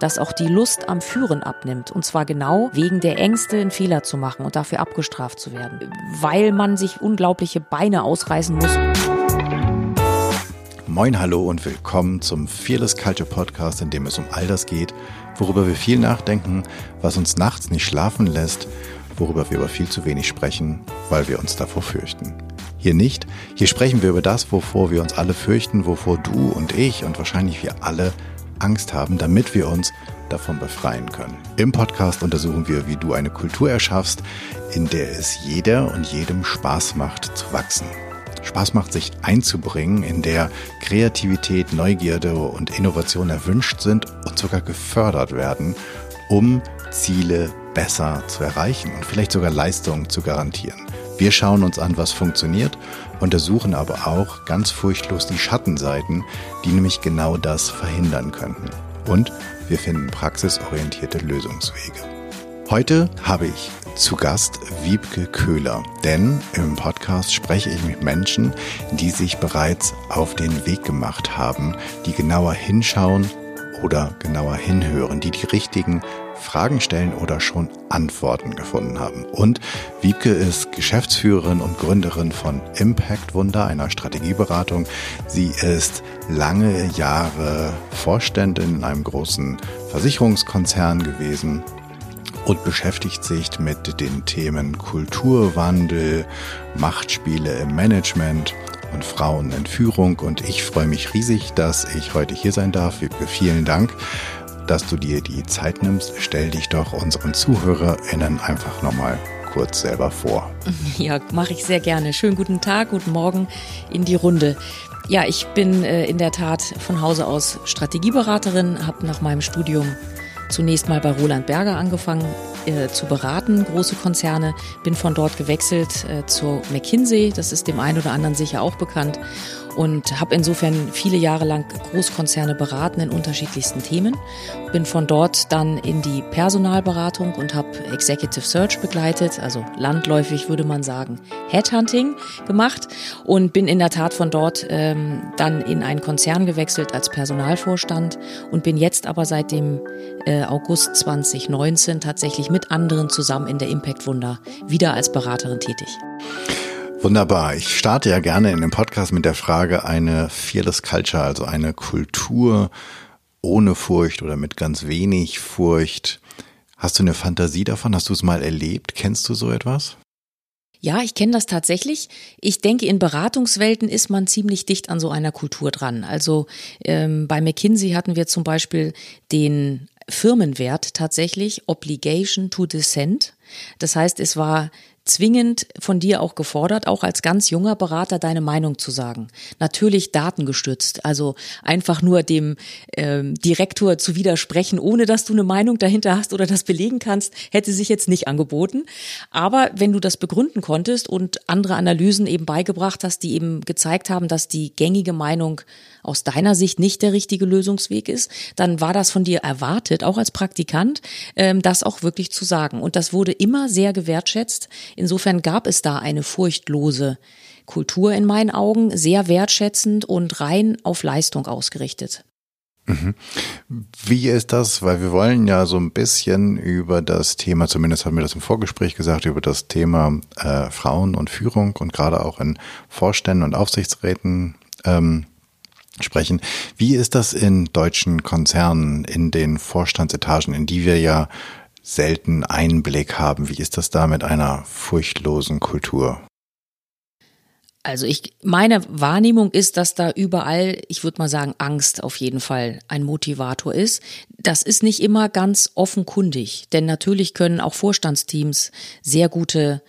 dass auch die Lust am Führen abnimmt. Und zwar genau wegen der Ängste, einen Fehler zu machen und dafür abgestraft zu werden. Weil man sich unglaubliche Beine ausreißen muss. Moin, hallo und willkommen zum Fearless Culture Podcast, in dem es um all das geht, worüber wir viel nachdenken, was uns nachts nicht schlafen lässt, worüber wir aber viel zu wenig sprechen, weil wir uns davor fürchten. Hier nicht, hier sprechen wir über das, wovor wir uns alle fürchten, wovor du und ich und wahrscheinlich wir alle Angst haben, damit wir uns davon befreien können. Im Podcast untersuchen wir, wie du eine Kultur erschaffst, in der es jeder und jedem Spaß macht zu wachsen. Spaß macht, sich einzubringen, in der Kreativität, Neugierde und Innovation erwünscht sind und sogar gefördert werden, um Ziele besser zu erreichen und vielleicht sogar Leistungen zu garantieren. Wir schauen uns an, was funktioniert, untersuchen aber auch ganz furchtlos die Schattenseiten, die nämlich genau das verhindern könnten. Und wir finden praxisorientierte Lösungswege. Heute habe ich zu Gast Wiebke Köhler, denn im Podcast spreche ich mit Menschen, die sich bereits auf den Weg gemacht haben, die genauer hinschauen oder genauer hinhören, die die richtigen Fragen stellen oder schon Antworten gefunden haben. Und Wiebke ist Geschäftsführerin und Gründerin von Impact Wunder, einer Strategieberatung. Sie ist lange Jahre Vorständin in einem großen Versicherungskonzern gewesen und beschäftigt sich mit den Themen Kulturwandel, Machtspiele im Management und Frauen in Führung. Und ich freue mich riesig, dass ich heute hier sein darf. Wiebke, vielen Dank dass du dir die Zeit nimmst. Stell dich doch unseren ZuhörerInnen einfach nochmal kurz selber vor. Ja, mache ich sehr gerne. Schönen guten Tag, guten Morgen in die Runde. Ja, ich bin äh, in der Tat von Hause aus Strategieberaterin, habe nach meinem Studium zunächst mal bei Roland Berger angefangen äh, zu beraten, große Konzerne, bin von dort gewechselt äh, zu McKinsey, das ist dem einen oder anderen sicher auch bekannt und habe insofern viele Jahre lang Großkonzerne beraten in unterschiedlichsten Themen. Bin von dort dann in die Personalberatung und habe Executive Search begleitet, also landläufig würde man sagen Headhunting gemacht und bin in der Tat von dort ähm, dann in einen Konzern gewechselt als Personalvorstand und bin jetzt aber seit dem äh, August 2019 tatsächlich mit anderen zusammen in der Impact Wunder wieder als Beraterin tätig. Wunderbar. Ich starte ja gerne in dem Podcast mit der Frage eine Fearless Culture, also eine Kultur ohne Furcht oder mit ganz wenig Furcht. Hast du eine Fantasie davon? Hast du es mal erlebt? Kennst du so etwas? Ja, ich kenne das tatsächlich. Ich denke, in Beratungswelten ist man ziemlich dicht an so einer Kultur dran. Also ähm, bei McKinsey hatten wir zum Beispiel den Firmenwert tatsächlich Obligation to Dissent. Das heißt, es war zwingend von dir auch gefordert, auch als ganz junger Berater deine Meinung zu sagen. Natürlich datengestützt, also einfach nur dem ähm, Direktor zu widersprechen, ohne dass du eine Meinung dahinter hast oder das belegen kannst, hätte sich jetzt nicht angeboten. Aber wenn du das begründen konntest und andere Analysen eben beigebracht hast, die eben gezeigt haben, dass die gängige Meinung aus deiner Sicht nicht der richtige Lösungsweg ist, dann war das von dir erwartet, auch als Praktikant, ähm, das auch wirklich zu sagen. Und das wurde immer sehr gewertschätzt. Insofern gab es da eine furchtlose Kultur in meinen Augen, sehr wertschätzend und rein auf Leistung ausgerichtet. Mhm. Wie ist das? Weil wir wollen ja so ein bisschen über das Thema, zumindest haben wir das im Vorgespräch gesagt, über das Thema äh, Frauen und Führung und gerade auch in Vorständen und Aufsichtsräten ähm, sprechen. Wie ist das in deutschen Konzernen, in den Vorstandsetagen, in die wir ja selten Einblick haben? Wie ist das da mit einer furchtlosen Kultur? Also ich, meine Wahrnehmung ist, dass da überall, ich würde mal sagen, Angst auf jeden Fall ein Motivator ist. Das ist nicht immer ganz offenkundig, denn natürlich können auch Vorstandsteams sehr gute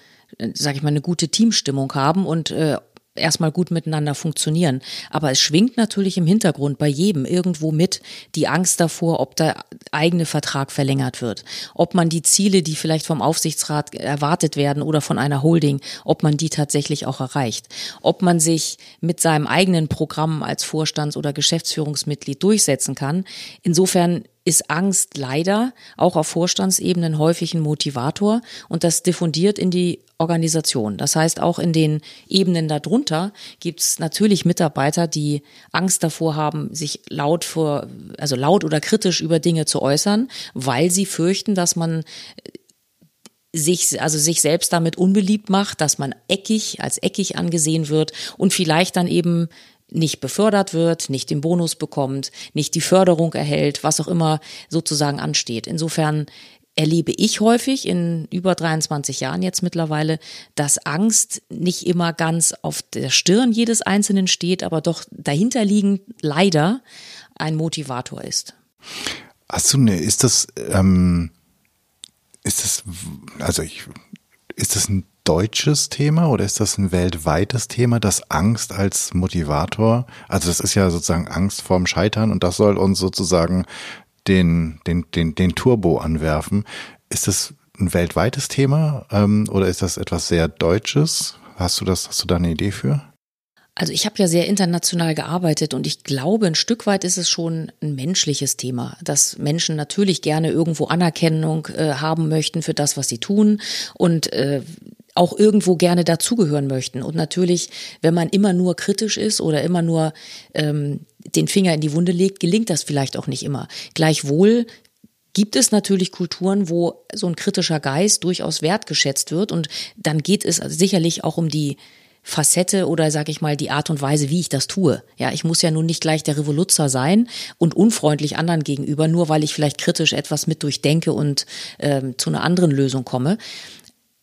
sage ich mal, eine gute Teamstimmung haben und äh, erstmal gut miteinander funktionieren. Aber es schwingt natürlich im Hintergrund bei jedem irgendwo mit die Angst davor, ob der eigene Vertrag verlängert wird, ob man die Ziele, die vielleicht vom Aufsichtsrat erwartet werden oder von einer Holding, ob man die tatsächlich auch erreicht, ob man sich mit seinem eigenen Programm als Vorstands- oder Geschäftsführungsmitglied durchsetzen kann. Insofern ist Angst leider auch auf Vorstandsebenen häufig ein Motivator und das diffundiert in die Organisation. Das heißt, auch in den Ebenen darunter gibt es natürlich Mitarbeiter, die Angst davor haben, sich laut vor, also laut oder kritisch über Dinge zu äußern, weil sie fürchten, dass man sich, also sich selbst damit unbeliebt macht, dass man eckig, als eckig angesehen wird und vielleicht dann eben nicht befördert wird, nicht den Bonus bekommt, nicht die Förderung erhält, was auch immer sozusagen ansteht. Insofern erlebe ich häufig in über 23 Jahren jetzt mittlerweile, dass Angst nicht immer ganz auf der Stirn jedes Einzelnen steht, aber doch dahinterliegend leider ein Motivator ist. Hast du eine, ist das, ähm, ist das, also ich, ist das ein deutsches Thema oder ist das ein weltweites Thema, das Angst als Motivator? Also das ist ja sozusagen Angst vorm Scheitern und das soll uns sozusagen den, den, den, den Turbo anwerfen. Ist das ein weltweites Thema ähm, oder ist das etwas sehr Deutsches? Hast du das, hast du da eine Idee für? Also ich habe ja sehr international gearbeitet und ich glaube, ein Stück weit ist es schon ein menschliches Thema, dass Menschen natürlich gerne irgendwo Anerkennung äh, haben möchten für das, was sie tun und äh, auch irgendwo gerne dazugehören möchten. Und natürlich, wenn man immer nur kritisch ist oder immer nur ähm, den Finger in die Wunde legt, gelingt das vielleicht auch nicht immer. Gleichwohl gibt es natürlich Kulturen, wo so ein kritischer Geist durchaus wertgeschätzt wird und dann geht es sicherlich auch um die Facette oder sag ich mal die Art und Weise, wie ich das tue. Ja, ich muss ja nun nicht gleich der Revoluzer sein und unfreundlich anderen gegenüber, nur weil ich vielleicht kritisch etwas mit durchdenke und ähm, zu einer anderen Lösung komme.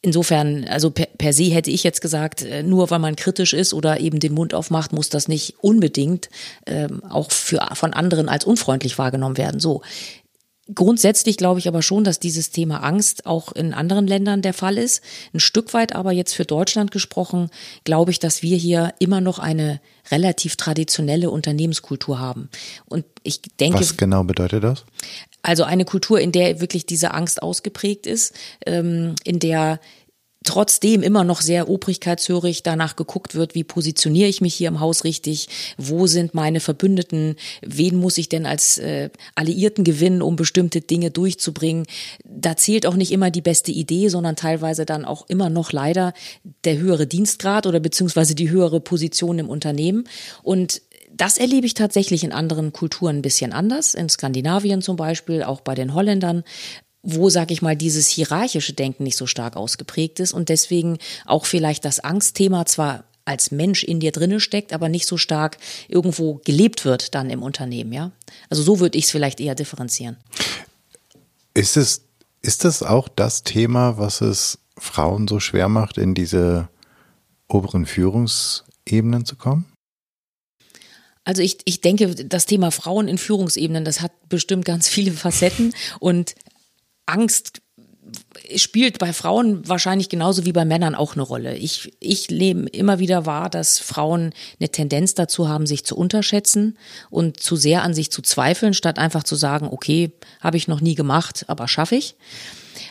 Insofern, also per, per se hätte ich jetzt gesagt, äh, nur weil man kritisch ist oder eben den Mund aufmacht, muss das nicht unbedingt ähm, auch für, von anderen als unfreundlich wahrgenommen werden. So, Grundsätzlich glaube ich aber schon, dass dieses Thema Angst auch in anderen Ländern der Fall ist. Ein Stück weit aber jetzt für Deutschland gesprochen, glaube ich, dass wir hier immer noch eine relativ traditionelle Unternehmenskultur haben. Und ich denke. Was genau bedeutet das? Also eine Kultur, in der wirklich diese Angst ausgeprägt ist, ähm, in der trotzdem immer noch sehr obrigkeitshörig danach geguckt wird, wie positioniere ich mich hier im Haus richtig, wo sind meine Verbündeten, wen muss ich denn als äh, Alliierten gewinnen, um bestimmte Dinge durchzubringen. Da zählt auch nicht immer die beste Idee, sondern teilweise dann auch immer noch leider der höhere Dienstgrad oder beziehungsweise die höhere Position im Unternehmen. Und das erlebe ich tatsächlich in anderen Kulturen ein bisschen anders, in Skandinavien zum Beispiel, auch bei den Holländern, wo, sag ich mal, dieses hierarchische Denken nicht so stark ausgeprägt ist und deswegen auch vielleicht das Angstthema zwar als Mensch in dir drinne steckt, aber nicht so stark irgendwo gelebt wird dann im Unternehmen, ja. Also so würde ich es vielleicht eher differenzieren. Ist es, ist das auch das Thema, was es Frauen so schwer macht, in diese oberen Führungsebenen zu kommen? Also ich, ich denke, das Thema Frauen in Führungsebenen, das hat bestimmt ganz viele Facetten und Angst spielt bei Frauen wahrscheinlich genauso wie bei Männern auch eine Rolle. Ich, ich nehme immer wieder wahr, dass Frauen eine Tendenz dazu haben, sich zu unterschätzen und zu sehr an sich zu zweifeln, statt einfach zu sagen, okay, habe ich noch nie gemacht, aber schaffe ich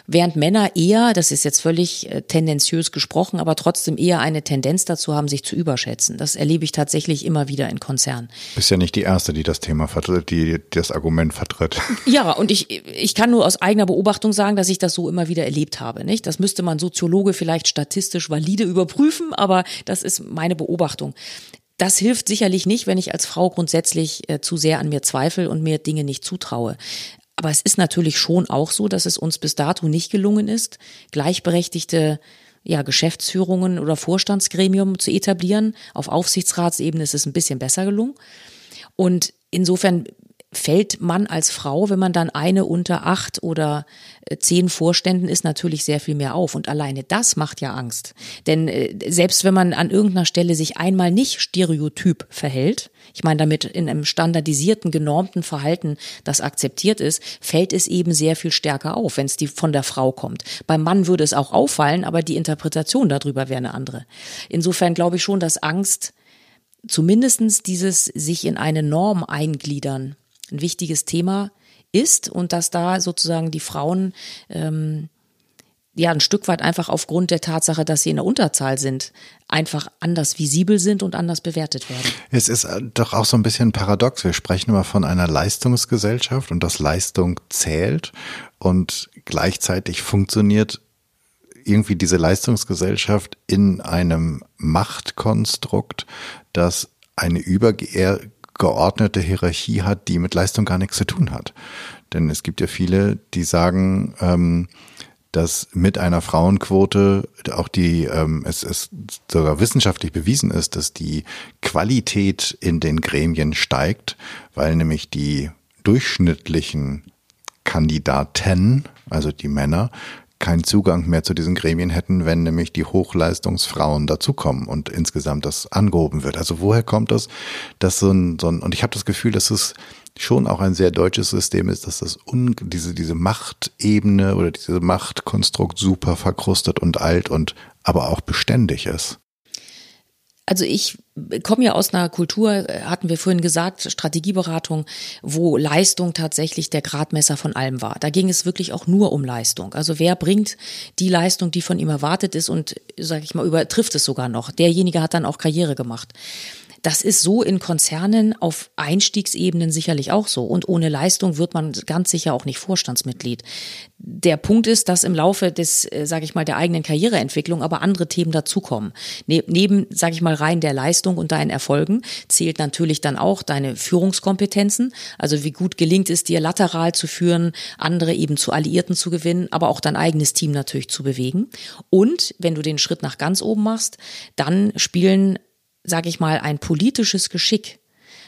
während Männer eher, das ist jetzt völlig äh, tendenziös gesprochen, aber trotzdem eher eine Tendenz dazu haben, sich zu überschätzen. Das erlebe ich tatsächlich immer wieder in Konzernen. Bist ja nicht die Erste, die das Thema vertritt, die das Argument vertritt. Ja, und ich, ich kann nur aus eigener Beobachtung sagen, dass ich das so immer wieder erlebt habe. Nicht? Das müsste man Soziologe vielleicht statistisch valide überprüfen, aber das ist meine Beobachtung. Das hilft sicherlich nicht, wenn ich als Frau grundsätzlich äh, zu sehr an mir zweifle und mir Dinge nicht zutraue. Aber es ist natürlich schon auch so, dass es uns bis dato nicht gelungen ist, gleichberechtigte ja, Geschäftsführungen oder Vorstandsgremium zu etablieren. Auf Aufsichtsratsebene ist es ein bisschen besser gelungen. Und insofern fällt man als Frau, wenn man dann eine unter acht oder äh, zehn Vorständen ist, natürlich sehr viel mehr auf. Und alleine das macht ja Angst. Denn äh, selbst wenn man an irgendeiner Stelle sich einmal nicht stereotyp verhält, ich meine damit in einem standardisierten, genormten Verhalten, das akzeptiert ist, fällt es eben sehr viel stärker auf, wenn es die von der Frau kommt. Beim Mann würde es auch auffallen, aber die Interpretation darüber wäre eine andere. Insofern glaube ich schon, dass Angst zumindestens dieses sich in eine Norm eingliedern ein wichtiges Thema ist und dass da sozusagen die Frauen ähm, ja ein Stück weit einfach aufgrund der Tatsache, dass sie in der Unterzahl sind, einfach anders visibel sind und anders bewertet werden. Es ist äh, doch auch so ein bisschen paradox. Wir sprechen immer von einer Leistungsgesellschaft und dass Leistung zählt und gleichzeitig funktioniert irgendwie diese Leistungsgesellschaft in einem Machtkonstrukt, das eine übergeordnete Hierarchie hat, die mit Leistung gar nichts zu tun hat. Denn es gibt ja viele, die sagen, ähm, dass mit einer Frauenquote auch die, ähm, es, es sogar wissenschaftlich bewiesen ist, dass die Qualität in den Gremien steigt, weil nämlich die durchschnittlichen Kandidaten, also die Männer, keinen Zugang mehr zu diesen Gremien hätten, wenn nämlich die Hochleistungsfrauen dazukommen und insgesamt das angehoben wird. Also woher kommt das, dass so ein, so ein und ich habe das Gefühl, dass es schon auch ein sehr deutsches System ist, dass das un, diese, diese Machtebene oder diese Machtkonstrukt super verkrustet und alt und aber auch beständig ist. Also ich komme ja aus einer Kultur, hatten wir vorhin gesagt, Strategieberatung, wo Leistung tatsächlich der Gradmesser von allem war. Da ging es wirklich auch nur um Leistung. Also wer bringt die Leistung, die von ihm erwartet ist und, sage ich mal, übertrifft es sogar noch. Derjenige hat dann auch Karriere gemacht. Das ist so in Konzernen auf Einstiegsebenen sicherlich auch so. Und ohne Leistung wird man ganz sicher auch nicht Vorstandsmitglied. Der Punkt ist, dass im Laufe des, äh, sage ich mal, der eigenen Karriereentwicklung aber andere Themen dazukommen. Ne neben, sage ich mal, rein der Leistung und deinen Erfolgen zählt natürlich dann auch deine Führungskompetenzen. Also wie gut gelingt es dir, lateral zu führen, andere eben zu Alliierten zu gewinnen, aber auch dein eigenes Team natürlich zu bewegen. Und wenn du den Schritt nach ganz oben machst, dann spielen sage ich mal, ein politisches Geschick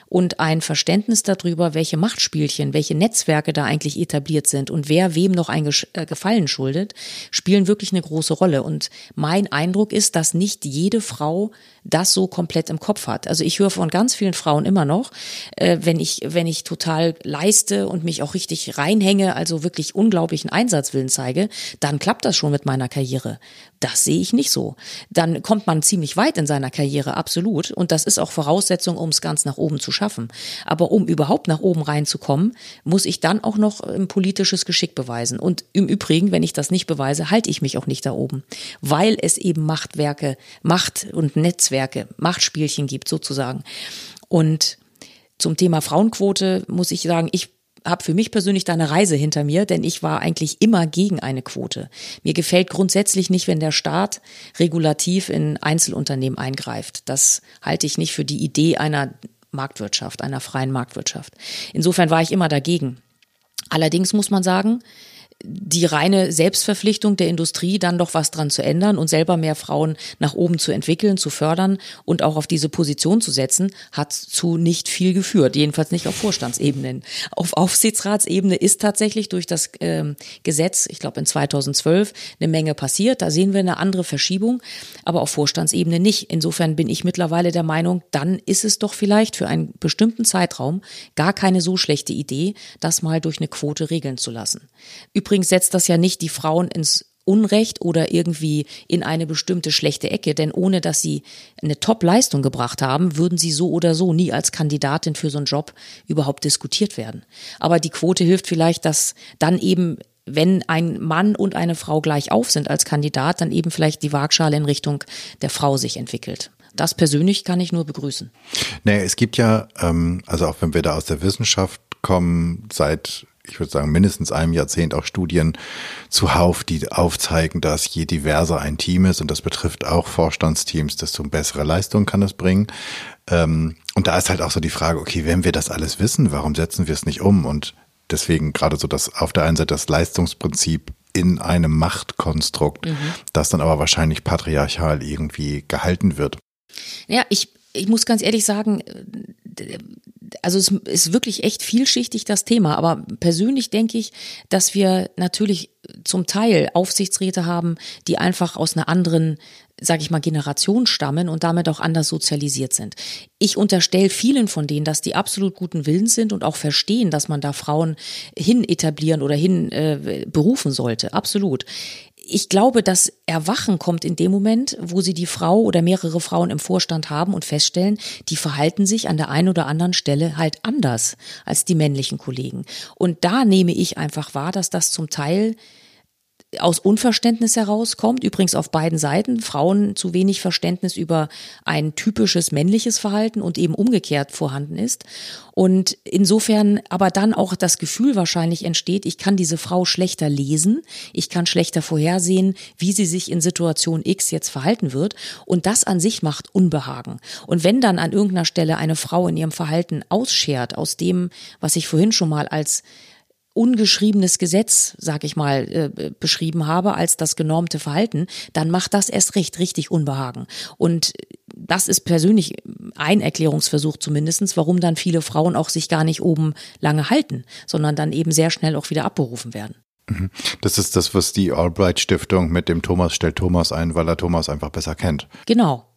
und ein Verständnis darüber, welche Machtspielchen, welche Netzwerke da eigentlich etabliert sind und wer wem noch ein äh, Gefallen schuldet, spielen wirklich eine große Rolle. Und mein Eindruck ist, dass nicht jede Frau das so komplett im Kopf hat. Also ich höre von ganz vielen Frauen immer noch, äh, wenn ich, wenn ich total leiste und mich auch richtig reinhänge, also wirklich unglaublichen Einsatzwillen zeige, dann klappt das schon mit meiner Karriere. Das sehe ich nicht so. Dann kommt man ziemlich weit in seiner Karriere, absolut. Und das ist auch Voraussetzung, um es ganz nach oben zu schaffen. Aber um überhaupt nach oben reinzukommen, muss ich dann auch noch ein politisches Geschick beweisen. Und im Übrigen, wenn ich das nicht beweise, halte ich mich auch nicht da oben. Weil es eben Machtwerke, Macht und Netzwerke, Machtspielchen gibt sozusagen. Und zum Thema Frauenquote muss ich sagen, ich habe für mich persönlich da eine Reise hinter mir, denn ich war eigentlich immer gegen eine Quote. Mir gefällt grundsätzlich nicht, wenn der Staat regulativ in Einzelunternehmen eingreift. Das halte ich nicht für die Idee einer Marktwirtschaft, einer freien Marktwirtschaft. Insofern war ich immer dagegen. Allerdings muss man sagen, die reine Selbstverpflichtung der Industrie, dann doch was dran zu ändern und selber mehr Frauen nach oben zu entwickeln, zu fördern und auch auf diese Position zu setzen, hat zu nicht viel geführt. Jedenfalls nicht auf Vorstandsebenen. Auf Aufsichtsratsebene ist tatsächlich durch das ähm, Gesetz, ich glaube in 2012, eine Menge passiert. Da sehen wir eine andere Verschiebung, aber auf Vorstandsebene nicht. Insofern bin ich mittlerweile der Meinung, dann ist es doch vielleicht für einen bestimmten Zeitraum gar keine so schlechte Idee, das mal durch eine Quote regeln zu lassen. Übrigens setzt das ja nicht die Frauen ins Unrecht oder irgendwie in eine bestimmte schlechte Ecke, denn ohne dass sie eine Top-Leistung gebracht haben, würden sie so oder so nie als Kandidatin für so einen Job überhaupt diskutiert werden. Aber die Quote hilft vielleicht, dass dann eben wenn ein Mann und eine Frau gleich auf sind als Kandidat, dann eben vielleicht die Waagschale in Richtung der Frau sich entwickelt. Das persönlich kann ich nur begrüßen. Nee, es gibt ja, ähm, also auch wenn wir da aus der Wissenschaft kommen, seit ich würde sagen, mindestens einem Jahrzehnt auch Studien zuhauf, die aufzeigen, dass je diverser ein Team ist, und das betrifft auch Vorstandsteams, desto bessere Leistung kann es bringen. Ähm, und da ist halt auch so die Frage, okay, wenn wir das alles wissen, warum setzen wir es nicht um? Und deswegen gerade so das auf der einen Seite das Leistungsprinzip in einem Machtkonstrukt, mhm. das dann aber wahrscheinlich patriarchal irgendwie gehalten wird. Ja, ich, ich muss ganz ehrlich sagen, also es ist wirklich echt vielschichtig das Thema, aber persönlich denke ich, dass wir natürlich zum Teil Aufsichtsräte haben, die einfach aus einer anderen, sage ich mal, Generation stammen und damit auch anders sozialisiert sind. Ich unterstelle vielen von denen, dass die absolut guten Willens sind und auch verstehen, dass man da Frauen hin etablieren oder hin äh, berufen sollte. Absolut ich glaube, das Erwachen kommt in dem Moment, wo sie die Frau oder mehrere Frauen im Vorstand haben und feststellen, die verhalten sich an der einen oder anderen Stelle halt anders als die männlichen Kollegen. Und da nehme ich einfach wahr, dass das zum Teil aus Unverständnis herauskommt, übrigens auf beiden Seiten, Frauen zu wenig Verständnis über ein typisches männliches Verhalten und eben umgekehrt vorhanden ist. Und insofern aber dann auch das Gefühl wahrscheinlich entsteht, ich kann diese Frau schlechter lesen, ich kann schlechter vorhersehen, wie sie sich in Situation X jetzt verhalten wird. Und das an sich macht Unbehagen. Und wenn dann an irgendeiner Stelle eine Frau in ihrem Verhalten ausschert aus dem, was ich vorhin schon mal als ungeschriebenes Gesetz, sag ich mal, äh, beschrieben habe als das genormte Verhalten, dann macht das erst recht richtig Unbehagen. Und das ist persönlich ein Erklärungsversuch zumindestens, warum dann viele Frauen auch sich gar nicht oben lange halten, sondern dann eben sehr schnell auch wieder abberufen werden. Mhm. Das ist das, was die Albright Stiftung mit dem Thomas stellt Thomas ein, weil er Thomas einfach besser kennt. Genau.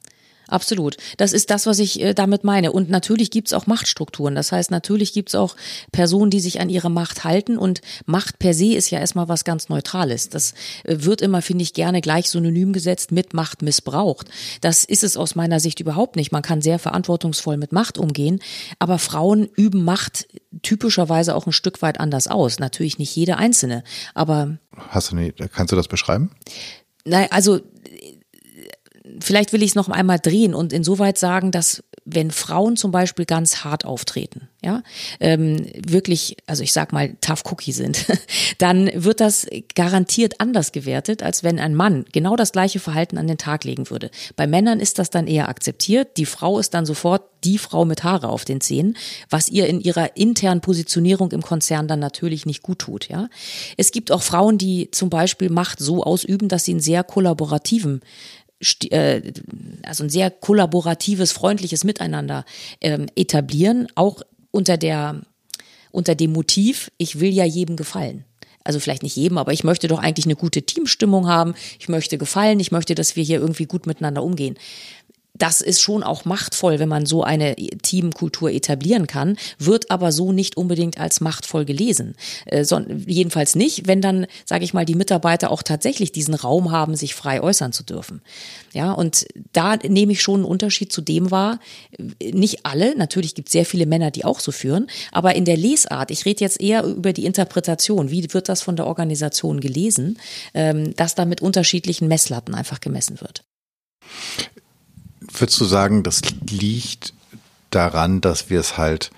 Absolut. Das ist das, was ich äh, damit meine. Und natürlich gibt's auch Machtstrukturen. Das heißt, natürlich gibt's auch Personen, die sich an ihre Macht halten. Und Macht per se ist ja erstmal was ganz Neutrales. Das äh, wird immer, finde ich, gerne gleich synonym gesetzt mit Macht missbraucht. Das ist es aus meiner Sicht überhaupt nicht. Man kann sehr verantwortungsvoll mit Macht umgehen. Aber Frauen üben Macht typischerweise auch ein Stück weit anders aus. Natürlich nicht jede einzelne. Aber. Hast du nicht, kannst du das beschreiben? Nein, also vielleicht will ich es noch einmal drehen und insoweit sagen, dass wenn Frauen zum Beispiel ganz hart auftreten, ja, ähm, wirklich, also ich sag mal, tough cookie sind, dann wird das garantiert anders gewertet, als wenn ein Mann genau das gleiche Verhalten an den Tag legen würde. Bei Männern ist das dann eher akzeptiert. Die Frau ist dann sofort die Frau mit Haare auf den Zähnen, was ihr in ihrer internen Positionierung im Konzern dann natürlich nicht gut tut, ja. Es gibt auch Frauen, die zum Beispiel Macht so ausüben, dass sie einen sehr kollaborativen also ein sehr kollaboratives, freundliches Miteinander ähm, etablieren, auch unter der unter dem Motiv, ich will ja jedem gefallen. Also vielleicht nicht jedem, aber ich möchte doch eigentlich eine gute Teamstimmung haben. Ich möchte gefallen. Ich möchte, dass wir hier irgendwie gut miteinander umgehen das ist schon auch machtvoll, wenn man so eine Teamkultur etablieren kann, wird aber so nicht unbedingt als machtvoll gelesen. Äh, jedenfalls nicht, wenn dann, sage ich mal, die Mitarbeiter auch tatsächlich diesen Raum haben, sich frei äußern zu dürfen. Ja, und da nehme ich schon einen Unterschied zu dem wahr. Nicht alle, natürlich gibt es sehr viele Männer, die auch so führen, aber in der Lesart, ich rede jetzt eher über die Interpretation, wie wird das von der Organisation gelesen, ähm, dass da mit unterschiedlichen Messlatten einfach gemessen wird. Würdest du sagen, das liegt daran, dass wir es halt,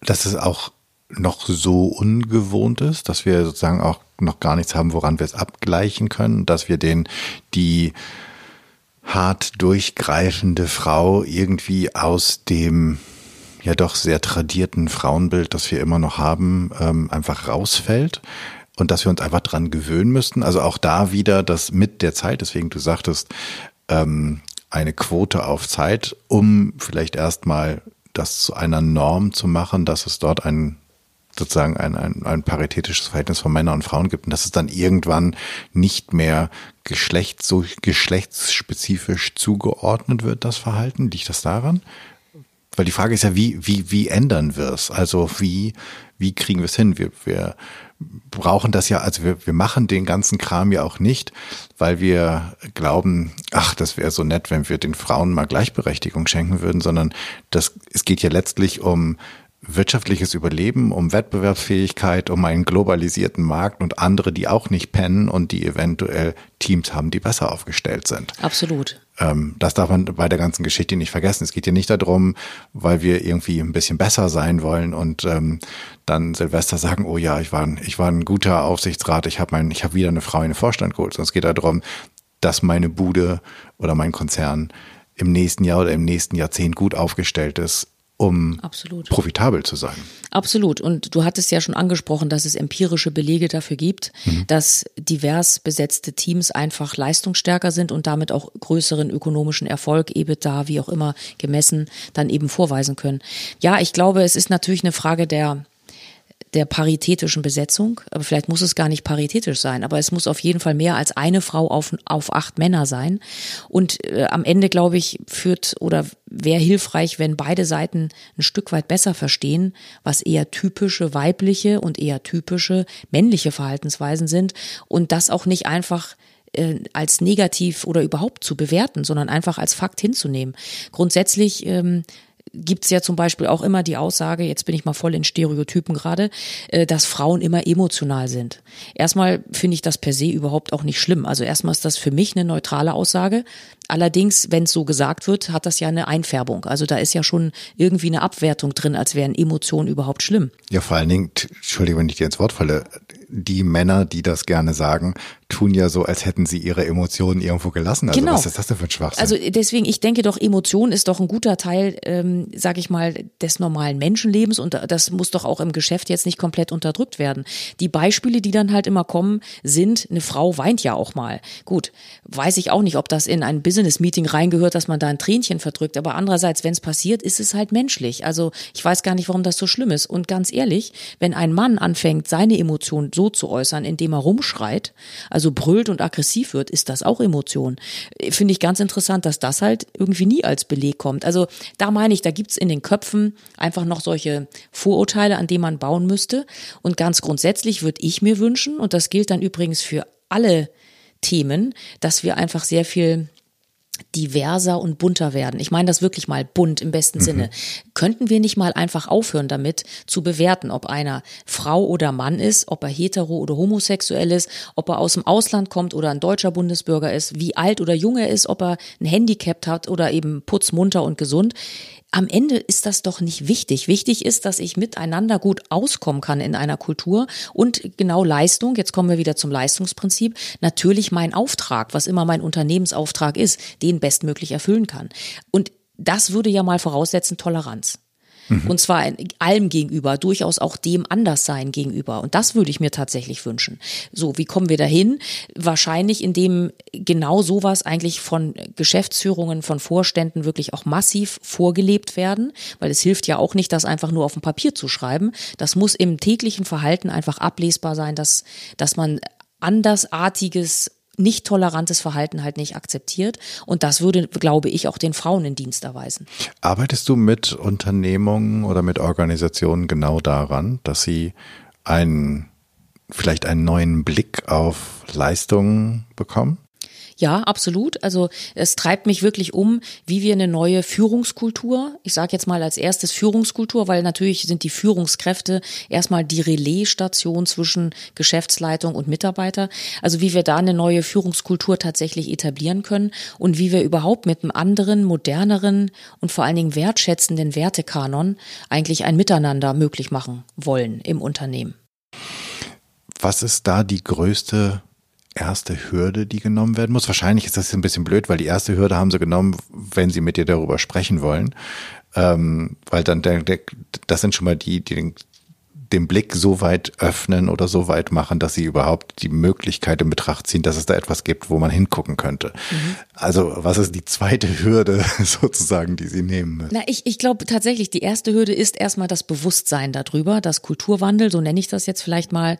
dass es auch noch so ungewohnt ist, dass wir sozusagen auch noch gar nichts haben, woran wir es abgleichen können, dass wir den, die hart durchgreifende Frau irgendwie aus dem ja doch sehr tradierten Frauenbild, das wir immer noch haben, ähm, einfach rausfällt und dass wir uns einfach dran gewöhnen müssten. Also auch da wieder das mit der Zeit, deswegen du sagtest, ähm, eine Quote auf Zeit, um vielleicht erstmal das zu einer Norm zu machen, dass es dort ein sozusagen ein, ein, ein paritätisches Verhältnis von Männern und Frauen gibt und dass es dann irgendwann nicht mehr geschlechts, so geschlechtsspezifisch zugeordnet wird, das Verhalten? Liegt das daran? Weil die Frage ist ja, wie, wie, wie ändern wir es? Also wie, wie kriegen wir es hin? Wir, wir brauchen das ja, also wir, wir machen den ganzen Kram ja auch nicht, weil wir glauben, ach, das wäre so nett, wenn wir den Frauen mal Gleichberechtigung schenken würden, sondern das, es geht ja letztlich um wirtschaftliches Überleben, um Wettbewerbsfähigkeit, um einen globalisierten Markt und andere, die auch nicht pennen und die eventuell Teams haben, die besser aufgestellt sind. Absolut. Ähm, das darf man bei der ganzen Geschichte nicht vergessen. Es geht ja nicht darum, weil wir irgendwie ein bisschen besser sein wollen und ähm, dann Silvester sagen, oh ja, ich war, ein, ich war ein guter Aufsichtsrat, ich habe ich habe wieder eine Frau in den Vorstand geholt. Sondern es geht darum, dass meine Bude oder mein Konzern im nächsten Jahr oder im nächsten Jahrzehnt gut aufgestellt ist um Absolut. profitabel zu sein. Absolut. Und du hattest ja schon angesprochen, dass es empirische Belege dafür gibt, mhm. dass divers besetzte Teams einfach leistungsstärker sind und damit auch größeren ökonomischen Erfolg, EBITDA, wie auch immer gemessen, dann eben vorweisen können. Ja, ich glaube, es ist natürlich eine Frage der der paritätischen Besetzung. Aber vielleicht muss es gar nicht paritätisch sein, aber es muss auf jeden Fall mehr als eine Frau auf, auf acht Männer sein. Und äh, am Ende, glaube ich, führt oder wäre hilfreich, wenn beide Seiten ein Stück weit besser verstehen, was eher typische weibliche und eher typische männliche Verhaltensweisen sind und das auch nicht einfach äh, als negativ oder überhaupt zu bewerten, sondern einfach als Fakt hinzunehmen. Grundsätzlich ähm, gibt's ja zum Beispiel auch immer die Aussage, jetzt bin ich mal voll in Stereotypen gerade, äh, dass Frauen immer emotional sind. Erstmal finde ich das per se überhaupt auch nicht schlimm. Also erstmal ist das für mich eine neutrale Aussage. Allerdings, wenn es so gesagt wird, hat das ja eine Einfärbung. Also da ist ja schon irgendwie eine Abwertung drin, als wären Emotionen überhaupt schlimm. Ja, vor allen Dingen, Entschuldigung, wenn ich dir ins Wort falle, die Männer, die das gerne sagen, tun ja so, als hätten sie ihre Emotionen irgendwo gelassen. Also genau. was ist das denn für ein Schwachsinn? Also deswegen, ich denke doch, Emotion ist doch ein guter Teil, ähm, sage ich mal, des normalen Menschenlebens und das muss doch auch im Geschäft jetzt nicht komplett unterdrückt werden. Die Beispiele, die dann halt immer kommen, sind, eine Frau weint ja auch mal. Gut, weiß ich auch nicht, ob das in ein Business-Meeting reingehört, dass man da ein Tränchen verdrückt, aber andererseits, wenn es passiert, ist es halt menschlich. Also ich weiß gar nicht, warum das so schlimm ist. Und ganz ehrlich, wenn ein Mann anfängt, seine Emotionen so zu äußern, indem er rumschreit, also brüllt und aggressiv wird, ist das auch Emotion. Finde ich ganz interessant, dass das halt irgendwie nie als Beleg kommt. Also da meine ich, da gibt's in den Köpfen einfach noch solche Vorurteile, an denen man bauen müsste. Und ganz grundsätzlich würde ich mir wünschen, und das gilt dann übrigens für alle Themen, dass wir einfach sehr viel diverser und bunter werden. Ich meine das wirklich mal bunt im besten mhm. Sinne. Könnten wir nicht mal einfach aufhören damit zu bewerten, ob einer Frau oder Mann ist, ob er hetero oder homosexuell ist, ob er aus dem Ausland kommt oder ein deutscher Bundesbürger ist, wie alt oder jung er ist, ob er ein Handicap hat oder eben putzmunter und gesund am Ende ist das doch nicht wichtig. Wichtig ist, dass ich miteinander gut auskommen kann in einer Kultur und genau Leistung, jetzt kommen wir wieder zum Leistungsprinzip, natürlich mein Auftrag, was immer mein Unternehmensauftrag ist, den bestmöglich erfüllen kann. Und das würde ja mal voraussetzen Toleranz. Mhm. Und zwar allem gegenüber, durchaus auch dem Anderssein gegenüber. Und das würde ich mir tatsächlich wünschen. So, wie kommen wir dahin? Wahrscheinlich, indem genau sowas eigentlich von Geschäftsführungen, von Vorständen wirklich auch massiv vorgelebt werden, weil es hilft ja auch nicht, das einfach nur auf dem Papier zu schreiben. Das muss im täglichen Verhalten einfach ablesbar sein, dass, dass man andersartiges nicht tolerantes Verhalten halt nicht akzeptiert. Und das würde, glaube ich, auch den Frauen in Dienst erweisen. Arbeitest du mit Unternehmungen oder mit Organisationen genau daran, dass sie einen, vielleicht einen neuen Blick auf Leistungen bekommen? Ja, absolut. Also es treibt mich wirklich um, wie wir eine neue Führungskultur, ich sage jetzt mal als erstes Führungskultur, weil natürlich sind die Führungskräfte erstmal die Relaisstation zwischen Geschäftsleitung und Mitarbeiter. Also wie wir da eine neue Führungskultur tatsächlich etablieren können und wie wir überhaupt mit einem anderen, moderneren und vor allen Dingen wertschätzenden Wertekanon eigentlich ein Miteinander möglich machen wollen im Unternehmen. Was ist da die größte erste Hürde, die genommen werden muss? Wahrscheinlich ist das ein bisschen blöd, weil die erste Hürde haben sie genommen, wenn sie mit dir darüber sprechen wollen. Ähm, weil dann, das sind schon mal die, die den, den Blick so weit öffnen oder so weit machen, dass sie überhaupt die Möglichkeit in Betracht ziehen, dass es da etwas gibt, wo man hingucken könnte. Mhm. Also was ist die zweite Hürde sozusagen, die sie nehmen müssen? Na, ich, ich glaube tatsächlich, die erste Hürde ist erstmal das Bewusstsein darüber, dass Kulturwandel, so nenne ich das jetzt vielleicht mal,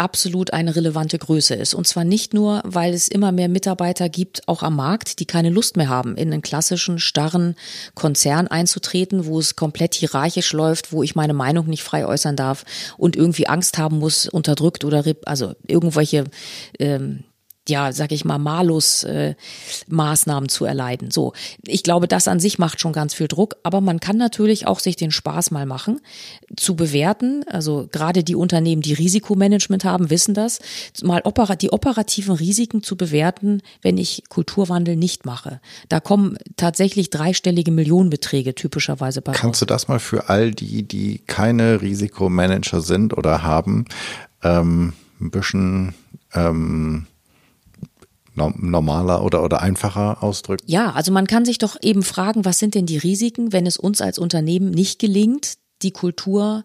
absolut eine relevante Größe ist. Und zwar nicht nur, weil es immer mehr Mitarbeiter gibt, auch am Markt, die keine Lust mehr haben, in einen klassischen, starren Konzern einzutreten, wo es komplett hierarchisch läuft, wo ich meine Meinung nicht frei äußern darf und irgendwie Angst haben muss, unterdrückt oder also irgendwelche ähm, ja, sag ich mal, malus äh, Maßnahmen zu erleiden. So, ich glaube, das an sich macht schon ganz viel Druck, aber man kann natürlich auch sich den Spaß mal machen, zu bewerten. Also gerade die Unternehmen, die Risikomanagement haben, wissen das, mal opera die operativen Risiken zu bewerten, wenn ich Kulturwandel nicht mache. Da kommen tatsächlich dreistellige Millionenbeträge typischerweise bei. Kannst raus. du das mal für all die, die keine Risikomanager sind oder haben, ähm, ein bisschen ähm, normaler oder, oder einfacher ausdrücken? Ja, also man kann sich doch eben fragen, was sind denn die Risiken, wenn es uns als Unternehmen nicht gelingt, die Kultur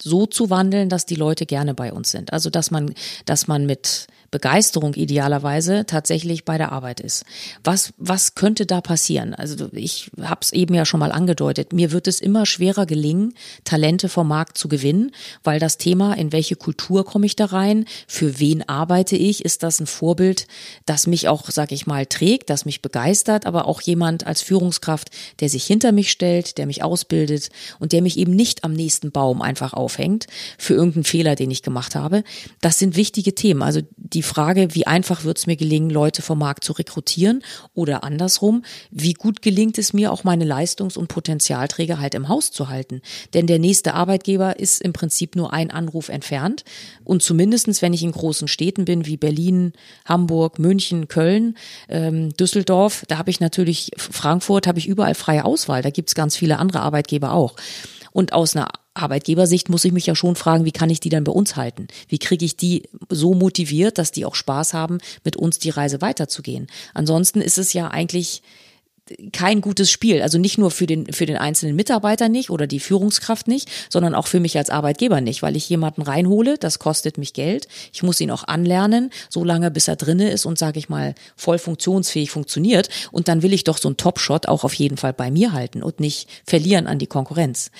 so zu wandeln, dass die Leute gerne bei uns sind. Also dass man, dass man mit Begeisterung idealerweise tatsächlich bei der Arbeit ist. Was, was könnte da passieren? Also ich habe es eben ja schon mal angedeutet. Mir wird es immer schwerer gelingen, Talente vom Markt zu gewinnen, weil das Thema, in welche Kultur komme ich da rein, für wen arbeite ich, ist das ein Vorbild, das mich auch, sag ich mal, trägt, das mich begeistert, aber auch jemand als Führungskraft, der sich hinter mich stellt, der mich ausbildet und der mich eben nicht am nächsten Baum einfach aufhängt für irgendeinen Fehler, den ich gemacht habe. Das sind wichtige Themen. Also die Frage, wie einfach wird es mir gelingen, Leute vom Markt zu rekrutieren oder andersrum, wie gut gelingt es mir, auch meine Leistungs- und Potenzialträger halt im Haus zu halten. Denn der nächste Arbeitgeber ist im Prinzip nur ein Anruf entfernt. Und zumindestens, wenn ich in großen Städten bin wie Berlin, Hamburg, München, Köln, ähm, Düsseldorf, da habe ich natürlich, Frankfurt habe ich überall freie Auswahl. Da gibt's ganz viele andere Arbeitgeber auch. Und aus einer Arbeitgebersicht muss ich mich ja schon fragen, wie kann ich die dann bei uns halten? Wie kriege ich die so motiviert, dass die auch Spaß haben, mit uns die Reise weiterzugehen? Ansonsten ist es ja eigentlich kein gutes Spiel. Also nicht nur für den, für den einzelnen Mitarbeiter nicht oder die Führungskraft nicht, sondern auch für mich als Arbeitgeber nicht, weil ich jemanden reinhole, das kostet mich Geld. Ich muss ihn auch anlernen, so lange bis er drinne ist und sage ich mal voll funktionsfähig funktioniert. Und dann will ich doch so einen Top-Shot auch auf jeden Fall bei mir halten und nicht verlieren an die Konkurrenz.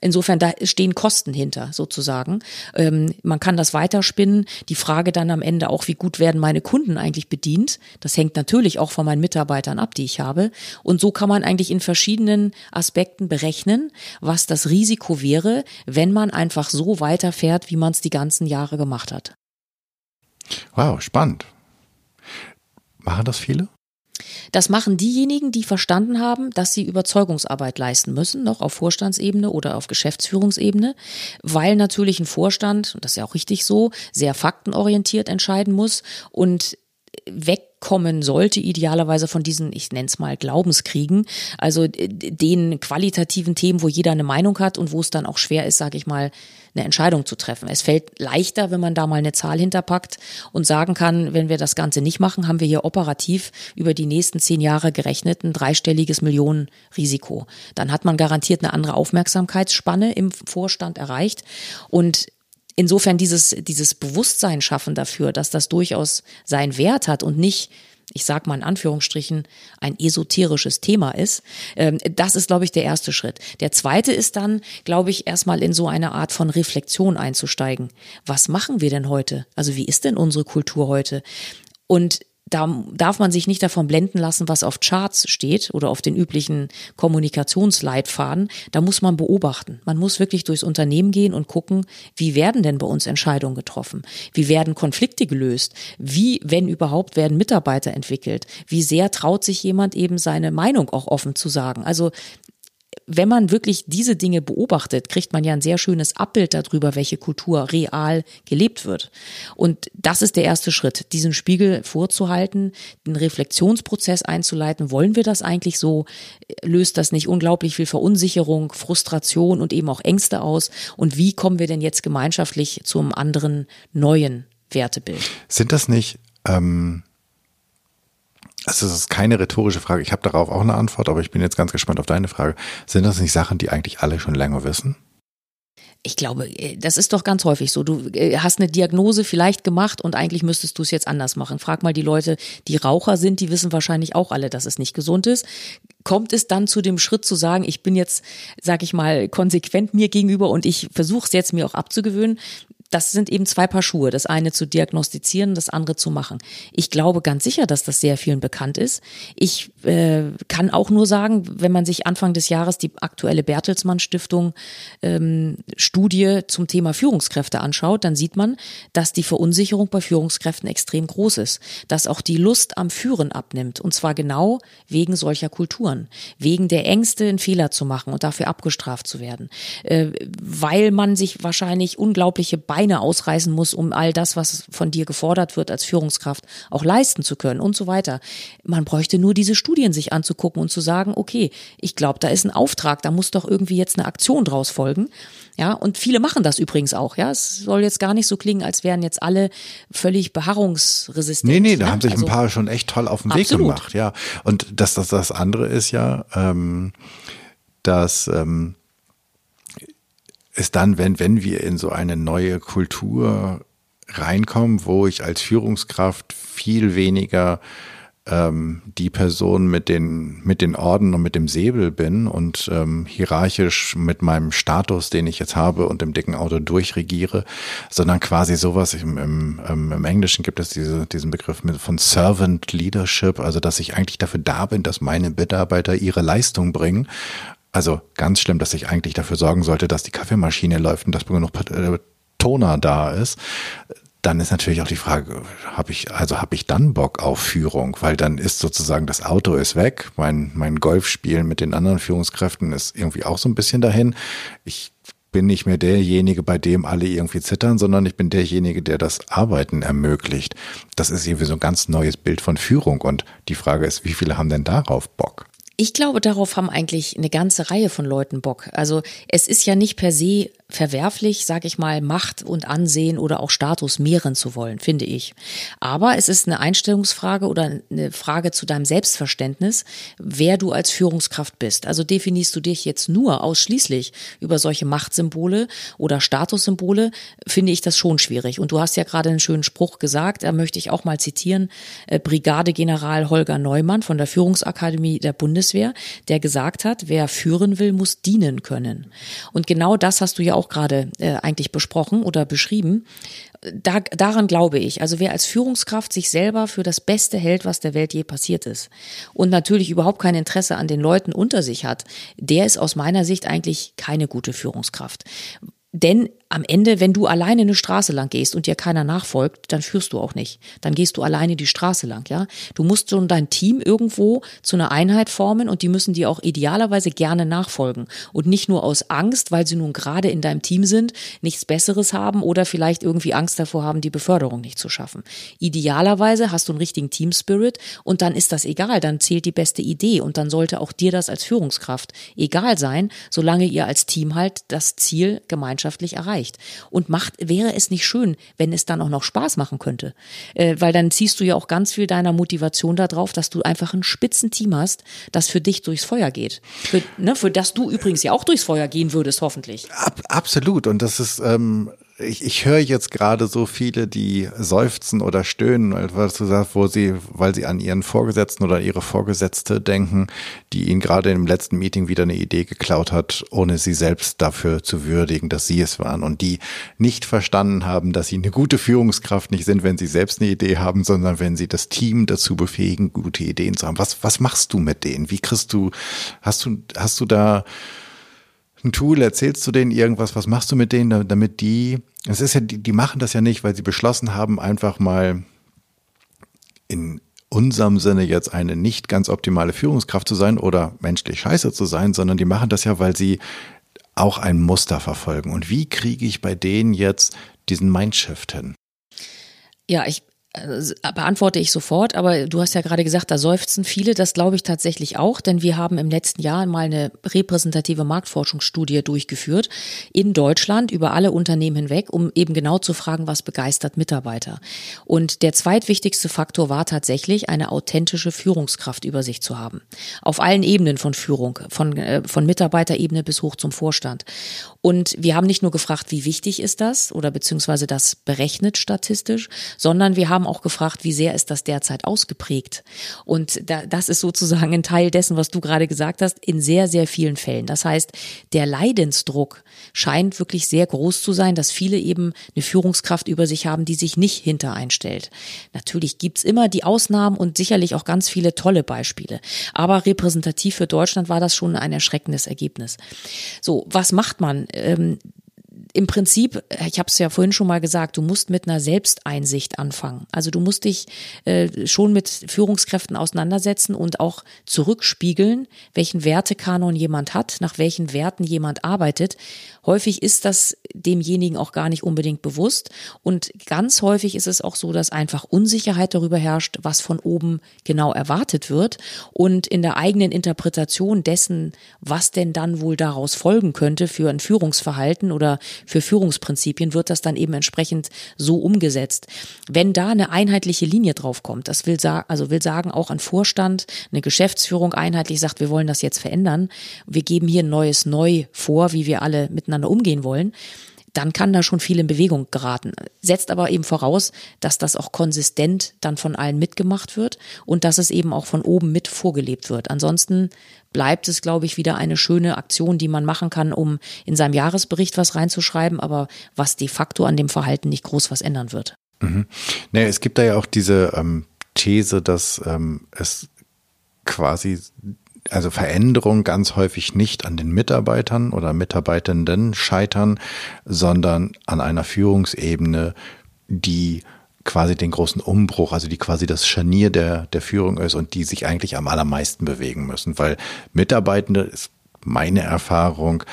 Insofern, da stehen Kosten hinter, sozusagen. Ähm, man kann das weiterspinnen. Die Frage dann am Ende auch, wie gut werden meine Kunden eigentlich bedient? Das hängt natürlich auch von meinen Mitarbeitern ab, die ich habe. Und so kann man eigentlich in verschiedenen Aspekten berechnen, was das Risiko wäre, wenn man einfach so weiterfährt, wie man es die ganzen Jahre gemacht hat. Wow, spannend. Machen das viele? Das machen diejenigen, die verstanden haben, dass sie Überzeugungsarbeit leisten müssen, noch auf Vorstandsebene oder auf Geschäftsführungsebene, weil natürlich ein Vorstand, und das ist ja auch richtig so, sehr faktenorientiert entscheiden muss und wegkommen sollte, idealerweise von diesen, ich nenne es mal, Glaubenskriegen, also den qualitativen Themen, wo jeder eine Meinung hat und wo es dann auch schwer ist, sage ich mal, eine Entscheidung zu treffen. Es fällt leichter, wenn man da mal eine Zahl hinterpackt und sagen kann, wenn wir das Ganze nicht machen, haben wir hier operativ über die nächsten zehn Jahre gerechnet ein dreistelliges Millionenrisiko. Dann hat man garantiert eine andere Aufmerksamkeitsspanne im Vorstand erreicht und insofern dieses, dieses Bewusstsein schaffen dafür, dass das durchaus seinen Wert hat und nicht ich sag mal in Anführungsstrichen, ein esoterisches Thema ist. Ähm, das ist, glaube ich, der erste Schritt. Der zweite ist dann, glaube ich, erstmal in so eine Art von Reflexion einzusteigen. Was machen wir denn heute? Also wie ist denn unsere Kultur heute? Und da darf man sich nicht davon blenden lassen, was auf Charts steht oder auf den üblichen Kommunikationsleitfaden. Da muss man beobachten. Man muss wirklich durchs Unternehmen gehen und gucken, wie werden denn bei uns Entscheidungen getroffen? Wie werden Konflikte gelöst? Wie, wenn überhaupt, werden Mitarbeiter entwickelt? Wie sehr traut sich jemand eben seine Meinung auch offen zu sagen? Also wenn man wirklich diese Dinge beobachtet, kriegt man ja ein sehr schönes Abbild darüber, welche Kultur real gelebt wird. Und das ist der erste Schritt, diesen Spiegel vorzuhalten, den Reflexionsprozess einzuleiten. Wollen wir das eigentlich so? Löst das nicht unglaublich viel Verunsicherung, Frustration und eben auch Ängste aus? Und wie kommen wir denn jetzt gemeinschaftlich zum anderen neuen Wertebild? Sind das nicht ähm also das ist keine rhetorische Frage. Ich habe darauf auch eine Antwort, aber ich bin jetzt ganz gespannt auf deine Frage. Sind das nicht Sachen, die eigentlich alle schon länger wissen? Ich glaube, äh, das ist doch ganz häufig so. Du äh, hast eine Diagnose vielleicht gemacht und eigentlich müsstest du es jetzt anders machen. Frag mal die Leute, die Raucher sind, die wissen wahrscheinlich auch alle, dass es nicht gesund ist. Kommt es dann zu dem Schritt zu sagen, ich bin jetzt, sag ich mal, konsequent mir gegenüber und ich versuche es jetzt mir auch abzugewöhnen? Das sind eben zwei Paar Schuhe. Das eine zu diagnostizieren, das andere zu machen. Ich glaube ganz sicher, dass das sehr vielen bekannt ist. Ich äh, kann auch nur sagen, wenn man sich Anfang des Jahres die aktuelle Bertelsmann Stiftung ähm, Studie zum Thema Führungskräfte anschaut, dann sieht man, dass die Verunsicherung bei Führungskräften extrem groß ist, dass auch die Lust am Führen abnimmt und zwar genau wegen solcher Kulturen, wegen der Ängste, einen Fehler zu machen und dafür abgestraft zu werden, äh, weil man sich wahrscheinlich unglaubliche Be Beine ausreißen muss, um all das, was von dir gefordert wird als Führungskraft, auch leisten zu können und so weiter. Man bräuchte nur diese Studien sich anzugucken und zu sagen, okay, ich glaube, da ist ein Auftrag, da muss doch irgendwie jetzt eine Aktion draus folgen. Ja, und viele machen das übrigens auch. Ja, es soll jetzt gar nicht so klingen, als wären jetzt alle völlig beharrungsresistent. Nee, nee, da ne? haben sich also, ein paar schon echt toll auf den Weg absolut. gemacht. Ja, und das, das, das andere ist ja, ähm, dass ähm, ist dann, wenn, wenn wir in so eine neue Kultur reinkommen, wo ich als Führungskraft viel weniger ähm, die Person mit den, mit den Orden und mit dem Säbel bin und ähm, hierarchisch mit meinem Status, den ich jetzt habe und dem dicken Auto durchregiere, sondern quasi sowas, im, im, im Englischen gibt es diese, diesen Begriff von Servant Leadership, also dass ich eigentlich dafür da bin, dass meine Mitarbeiter ihre Leistung bringen also ganz schlimm, dass ich eigentlich dafür sorgen sollte, dass die Kaffeemaschine läuft und dass genug äh, Toner da ist. Dann ist natürlich auch die Frage, habe ich, also habe ich dann Bock auf Führung? Weil dann ist sozusagen das Auto ist weg, mein, mein Golfspiel mit den anderen Führungskräften ist irgendwie auch so ein bisschen dahin. Ich bin nicht mehr derjenige, bei dem alle irgendwie zittern, sondern ich bin derjenige, der das Arbeiten ermöglicht. Das ist irgendwie so ein ganz neues Bild von Führung. Und die Frage ist, wie viele haben denn darauf Bock? Ich glaube, darauf haben eigentlich eine ganze Reihe von Leuten Bock. Also es ist ja nicht per se verwerflich, sag ich mal, Macht und Ansehen oder auch Status mehren zu wollen, finde ich. Aber es ist eine Einstellungsfrage oder eine Frage zu deinem Selbstverständnis, wer du als Führungskraft bist. Also definierst du dich jetzt nur ausschließlich über solche Machtsymbole oder Statussymbole, finde ich das schon schwierig. Und du hast ja gerade einen schönen Spruch gesagt, da möchte ich auch mal zitieren, äh, Brigadegeneral Holger Neumann von der Führungsakademie der Bundeswehr, der gesagt hat, wer führen will, muss dienen können. Und genau das hast du ja auch auch gerade äh, eigentlich besprochen oder beschrieben. Da, daran glaube ich. Also wer als Führungskraft sich selber für das Beste hält, was der Welt je passiert ist und natürlich überhaupt kein Interesse an den Leuten unter sich hat, der ist aus meiner Sicht eigentlich keine gute Führungskraft. Denn am Ende, wenn du alleine eine Straße lang gehst und dir keiner nachfolgt, dann führst du auch nicht. Dann gehst du alleine die Straße lang, ja. Du musst schon dein Team irgendwo zu einer Einheit formen und die müssen dir auch idealerweise gerne nachfolgen. Und nicht nur aus Angst, weil sie nun gerade in deinem Team sind, nichts Besseres haben oder vielleicht irgendwie Angst davor haben, die Beförderung nicht zu schaffen. Idealerweise hast du einen richtigen Team Spirit und dann ist das egal, dann zählt die beste Idee und dann sollte auch dir das als Führungskraft egal sein, solange ihr als Team halt das Ziel gemeinschaftlich erreicht erreicht. Und macht, wäre es nicht schön, wenn es dann auch noch Spaß machen könnte? Äh, weil dann ziehst du ja auch ganz viel deiner Motivation darauf, dass du einfach ein Spitzenteam hast, das für dich durchs Feuer geht. Für, ne, für das du übrigens ja auch durchs Feuer gehen würdest, hoffentlich. Ab, absolut. Und das ist, ähm, ich, ich höre jetzt gerade so viele, die seufzen oder stöhnen, was du sagst, wo sie, weil sie an ihren Vorgesetzten oder ihre Vorgesetzte denken, die ihnen gerade im letzten Meeting wieder eine Idee geklaut hat, ohne sie selbst dafür zu würdigen, dass sie es waren und die nicht verstanden haben, dass sie eine gute Führungskraft nicht sind, wenn sie selbst eine Idee haben, sondern wenn sie das Team dazu befähigen, gute Ideen zu haben. Was, was machst du mit denen? Wie kriegst du, hast du, hast du da ein Tool, erzählst du denen irgendwas, was machst du mit denen, damit die, es ist ja, die, die machen das ja nicht, weil sie beschlossen haben, einfach mal in unserem Sinne jetzt eine nicht ganz optimale Führungskraft zu sein oder menschlich scheiße zu sein, sondern die machen das ja, weil sie auch ein Muster verfolgen. Und wie kriege ich bei denen jetzt diesen Mindshift hin? Ja, ich beantworte ich sofort, aber du hast ja gerade gesagt, da seufzen viele, das glaube ich tatsächlich auch, denn wir haben im letzten Jahr mal eine repräsentative Marktforschungsstudie durchgeführt in Deutschland über alle Unternehmen hinweg, um eben genau zu fragen, was begeistert Mitarbeiter. Und der zweitwichtigste Faktor war tatsächlich, eine authentische Führungskraft über sich zu haben. Auf allen Ebenen von Führung, von, äh, von Mitarbeiterebene bis hoch zum Vorstand. Und wir haben nicht nur gefragt, wie wichtig ist das oder beziehungsweise das berechnet statistisch, sondern wir haben haben auch gefragt, wie sehr ist das derzeit ausgeprägt? Und da, das ist sozusagen ein Teil dessen, was du gerade gesagt hast, in sehr, sehr vielen Fällen. Das heißt, der Leidensdruck scheint wirklich sehr groß zu sein, dass viele eben eine Führungskraft über sich haben, die sich nicht hintereinstellt. Natürlich gibt's immer die Ausnahmen und sicherlich auch ganz viele tolle Beispiele. Aber repräsentativ für Deutschland war das schon ein erschreckendes Ergebnis. So, was macht man? Ähm, im Prinzip, ich habe es ja vorhin schon mal gesagt, du musst mit einer Selbsteinsicht anfangen. Also du musst dich äh, schon mit Führungskräften auseinandersetzen und auch zurückspiegeln, welchen Wertekanon jemand hat, nach welchen Werten jemand arbeitet. Häufig ist das demjenigen auch gar nicht unbedingt bewusst und ganz häufig ist es auch so, dass einfach Unsicherheit darüber herrscht, was von oben genau erwartet wird und in der eigenen Interpretation dessen, was denn dann wohl daraus folgen könnte für ein Führungsverhalten oder für Führungsprinzipien wird das dann eben entsprechend so umgesetzt. Wenn da eine einheitliche Linie drauf kommt, das will sagen, also will sagen, auch ein Vorstand, eine Geschäftsführung einheitlich sagt, wir wollen das jetzt verändern. Wir geben hier ein neues Neu vor, wie wir alle miteinander umgehen wollen dann kann da schon viel in Bewegung geraten. Setzt aber eben voraus, dass das auch konsistent dann von allen mitgemacht wird und dass es eben auch von oben mit vorgelebt wird. Ansonsten bleibt es, glaube ich, wieder eine schöne Aktion, die man machen kann, um in seinem Jahresbericht was reinzuschreiben, aber was de facto an dem Verhalten nicht groß was ändern wird. Mhm. Naja, es gibt da ja auch diese ähm, These, dass ähm, es quasi also Veränderung ganz häufig nicht an den Mitarbeitern oder Mitarbeitenden scheitern, sondern an einer Führungsebene, die quasi den großen Umbruch, also die quasi das Scharnier der, der Führung ist und die sich eigentlich am allermeisten bewegen müssen, weil Mitarbeitende ist meine Erfahrung,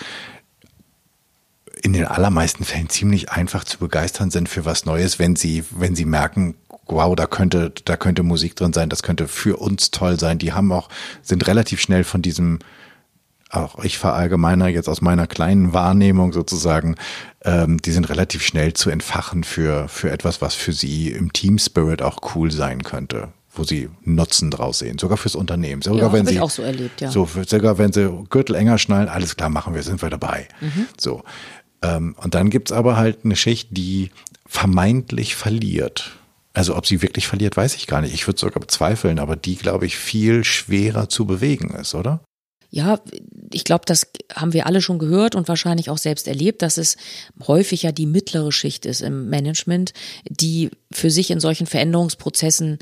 in den allermeisten Fällen ziemlich einfach zu begeistern sind für was Neues, wenn sie, wenn sie merken, wow, da könnte, da könnte Musik drin sein, das könnte für uns toll sein. Die haben auch, sind relativ schnell von diesem, auch ich verallgemeiner jetzt aus meiner kleinen Wahrnehmung sozusagen, ähm, die sind relativ schnell zu entfachen für, für etwas, was für sie im Team Spirit auch cool sein könnte wo sie Nutzen draus sehen, sogar fürs Unternehmen. Sogar ja, wenn sie ich auch so erlebt, ja. So, sogar wenn sie Gürtel enger schnallen, alles klar machen wir, sind wir dabei. Mhm. So. Ähm, und dann gibt's aber halt eine Schicht, die vermeintlich verliert. Also ob sie wirklich verliert, weiß ich gar nicht. Ich würde sogar bezweifeln, aber die, glaube ich, viel schwerer zu bewegen ist, oder? Ja, ich glaube, das haben wir alle schon gehört und wahrscheinlich auch selbst erlebt, dass es häufig ja die mittlere Schicht ist im Management, die für sich in solchen Veränderungsprozessen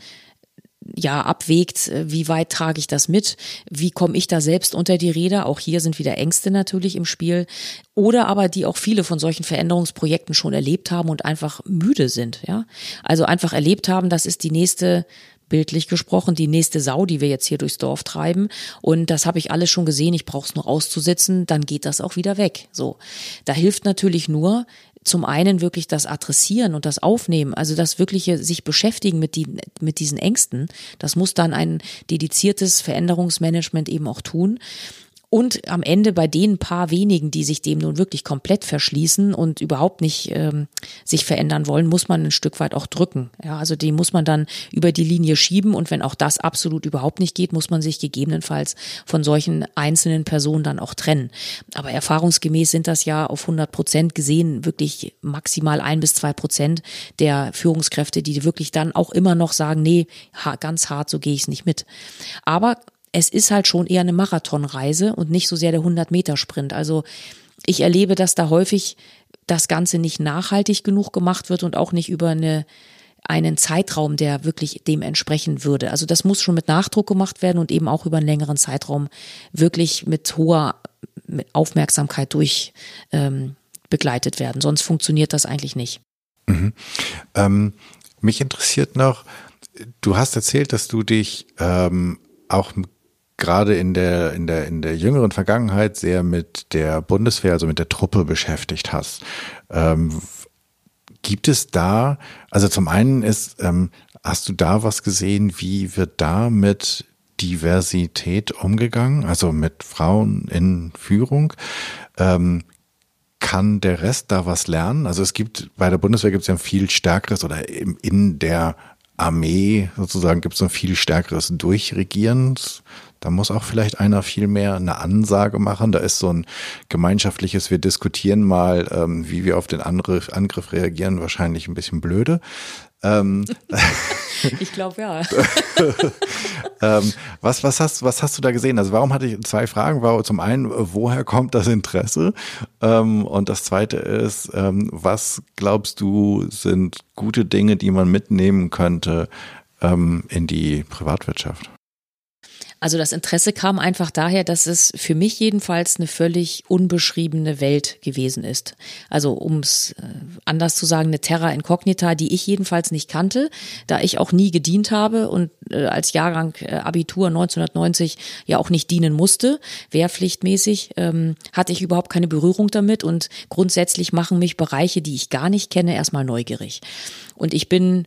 ja abwägt, äh, wie weit trage ich das mit, wie komme ich da selbst unter die Räder. Auch hier sind wieder Ängste natürlich im Spiel. Oder aber die auch viele von solchen Veränderungsprojekten schon erlebt haben und einfach müde sind, ja. Also einfach erlebt haben, das ist die nächste bildlich gesprochen, die nächste Sau, die wir jetzt hier durchs Dorf treiben. Und das habe ich alles schon gesehen. Ich brauche es nur auszusitzen, dann geht das auch wieder weg. So, da hilft natürlich nur zum einen wirklich das Adressieren und das Aufnehmen, also das wirkliche sich beschäftigen mit, die, mit diesen Ängsten, das muss dann ein dediziertes Veränderungsmanagement eben auch tun. Und am Ende bei den paar wenigen, die sich dem nun wirklich komplett verschließen und überhaupt nicht ähm, sich verändern wollen, muss man ein Stück weit auch drücken. Ja, also die muss man dann über die Linie schieben und wenn auch das absolut überhaupt nicht geht, muss man sich gegebenenfalls von solchen einzelnen Personen dann auch trennen. Aber erfahrungsgemäß sind das ja auf 100 Prozent gesehen wirklich maximal ein bis zwei Prozent der Führungskräfte, die wirklich dann auch immer noch sagen, nee, ganz hart, so gehe ich es nicht mit. Aber es ist halt schon eher eine Marathonreise und nicht so sehr der 100-Meter-Sprint. Also ich erlebe, dass da häufig das Ganze nicht nachhaltig genug gemacht wird und auch nicht über eine einen Zeitraum, der wirklich dem entsprechen würde. Also das muss schon mit Nachdruck gemacht werden und eben auch über einen längeren Zeitraum wirklich mit hoher Aufmerksamkeit durch ähm, begleitet werden. Sonst funktioniert das eigentlich nicht. Mhm. Ähm, mich interessiert noch, du hast erzählt, dass du dich ähm, auch gerade in der, in der, in der jüngeren Vergangenheit sehr mit der Bundeswehr, also mit der Truppe beschäftigt hast. Ähm, gibt es da, also zum einen ist, ähm, hast du da was gesehen, wie wird da mit Diversität umgegangen, also mit Frauen in Führung? Ähm, kann der Rest da was lernen? Also es gibt bei der Bundeswehr gibt es ja ein viel stärkeres oder in, der Armee sozusagen gibt es ein viel stärkeres Durchregieren. Da muss auch vielleicht einer viel mehr eine Ansage machen. Da ist so ein gemeinschaftliches, wir diskutieren mal, ähm, wie wir auf den Angriff, Angriff reagieren, wahrscheinlich ein bisschen blöde. Ähm, ich glaube ja. ähm, was, was, hast, was hast du da gesehen? Also warum hatte ich zwei Fragen? War zum einen, woher kommt das Interesse? Ähm, und das zweite ist, ähm, was glaubst du sind gute Dinge, die man mitnehmen könnte ähm, in die Privatwirtschaft? Also das Interesse kam einfach daher, dass es für mich jedenfalls eine völlig unbeschriebene Welt gewesen ist. Also um es äh, anders zu sagen, eine Terra Incognita, die ich jedenfalls nicht kannte, da ich auch nie gedient habe und äh, als Jahrgang äh, Abitur 1990 ja auch nicht dienen musste, wehrpflichtmäßig, ähm, hatte ich überhaupt keine Berührung damit und grundsätzlich machen mich Bereiche, die ich gar nicht kenne, erstmal neugierig. Und ich bin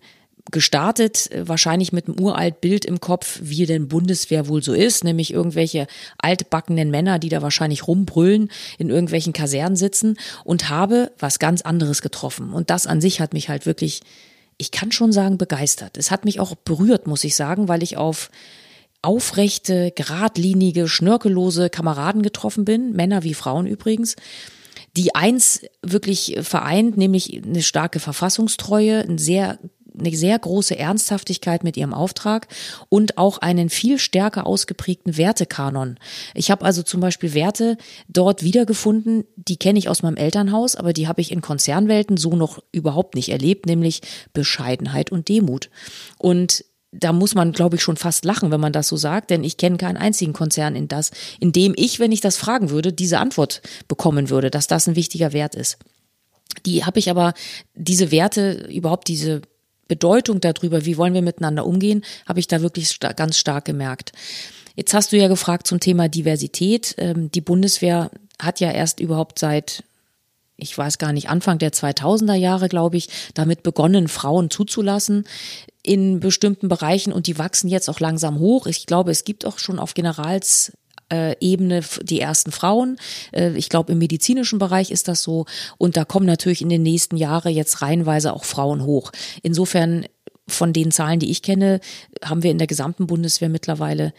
gestartet, äh, wahrscheinlich mit einem uralt Bild im Kopf, wie denn Bundeswehr wohl so ist, nämlich irgendwelche altbackenen Männer, die da wahrscheinlich rumbrüllen, in irgendwelchen Kasernen sitzen und habe was ganz anderes getroffen. Und das an sich hat mich halt wirklich, ich kann schon sagen, begeistert. Es hat mich auch berührt, muss ich sagen, weil ich auf aufrechte, geradlinige, schnörkellose Kameraden getroffen bin, Männer wie Frauen übrigens, die eins wirklich vereint, nämlich eine starke Verfassungstreue, ein sehr eine sehr große Ernsthaftigkeit mit ihrem Auftrag und auch einen viel stärker ausgeprägten Wertekanon. Ich habe also zum Beispiel Werte dort wiedergefunden, die kenne ich aus meinem Elternhaus, aber die habe ich in Konzernwelten so noch überhaupt nicht erlebt, nämlich Bescheidenheit und Demut. Und da muss man, glaube ich, schon fast lachen, wenn man das so sagt, denn ich kenne keinen einzigen Konzern, in das, in dem ich, wenn ich das fragen würde, diese Antwort bekommen würde, dass das ein wichtiger Wert ist. Die habe ich aber, diese Werte, überhaupt diese Bedeutung darüber, wie wollen wir miteinander umgehen, habe ich da wirklich sta ganz stark gemerkt. Jetzt hast du ja gefragt zum Thema Diversität. Ähm, die Bundeswehr hat ja erst überhaupt seit ich weiß gar nicht, Anfang der 2000er Jahre, glaube ich, damit begonnen, Frauen zuzulassen in bestimmten Bereichen und die wachsen jetzt auch langsam hoch. Ich glaube, es gibt auch schon auf Generals Ebene die ersten Frauen. Äh, ich glaube, im medizinischen Bereich ist das so. Und da kommen natürlich in den nächsten Jahren jetzt reihenweise auch Frauen hoch. Insofern von den Zahlen, die ich kenne, haben wir in der gesamten Bundeswehr mittlerweile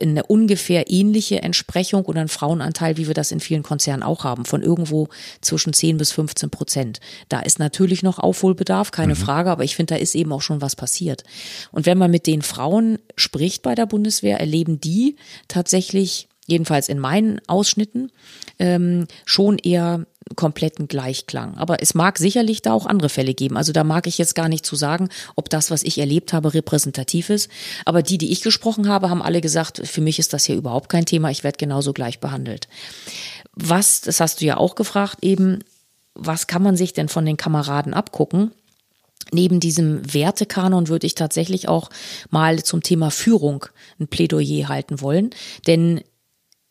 eine ungefähr ähnliche Entsprechung oder einen Frauenanteil, wie wir das in vielen Konzernen auch haben, von irgendwo zwischen 10 bis 15 Prozent. Da ist natürlich noch Aufholbedarf, keine mhm. Frage, aber ich finde, da ist eben auch schon was passiert. Und wenn man mit den Frauen spricht bei der Bundeswehr, erleben die tatsächlich jedenfalls in meinen Ausschnitten, ähm, schon eher kompletten Gleichklang. Aber es mag sicherlich da auch andere Fälle geben. Also da mag ich jetzt gar nicht zu sagen, ob das, was ich erlebt habe, repräsentativ ist. Aber die, die ich gesprochen habe, haben alle gesagt, für mich ist das hier überhaupt kein Thema. Ich werde genauso gleich behandelt. Was, das hast du ja auch gefragt eben, was kann man sich denn von den Kameraden abgucken? Neben diesem Wertekanon würde ich tatsächlich auch mal zum Thema Führung ein Plädoyer halten wollen. Denn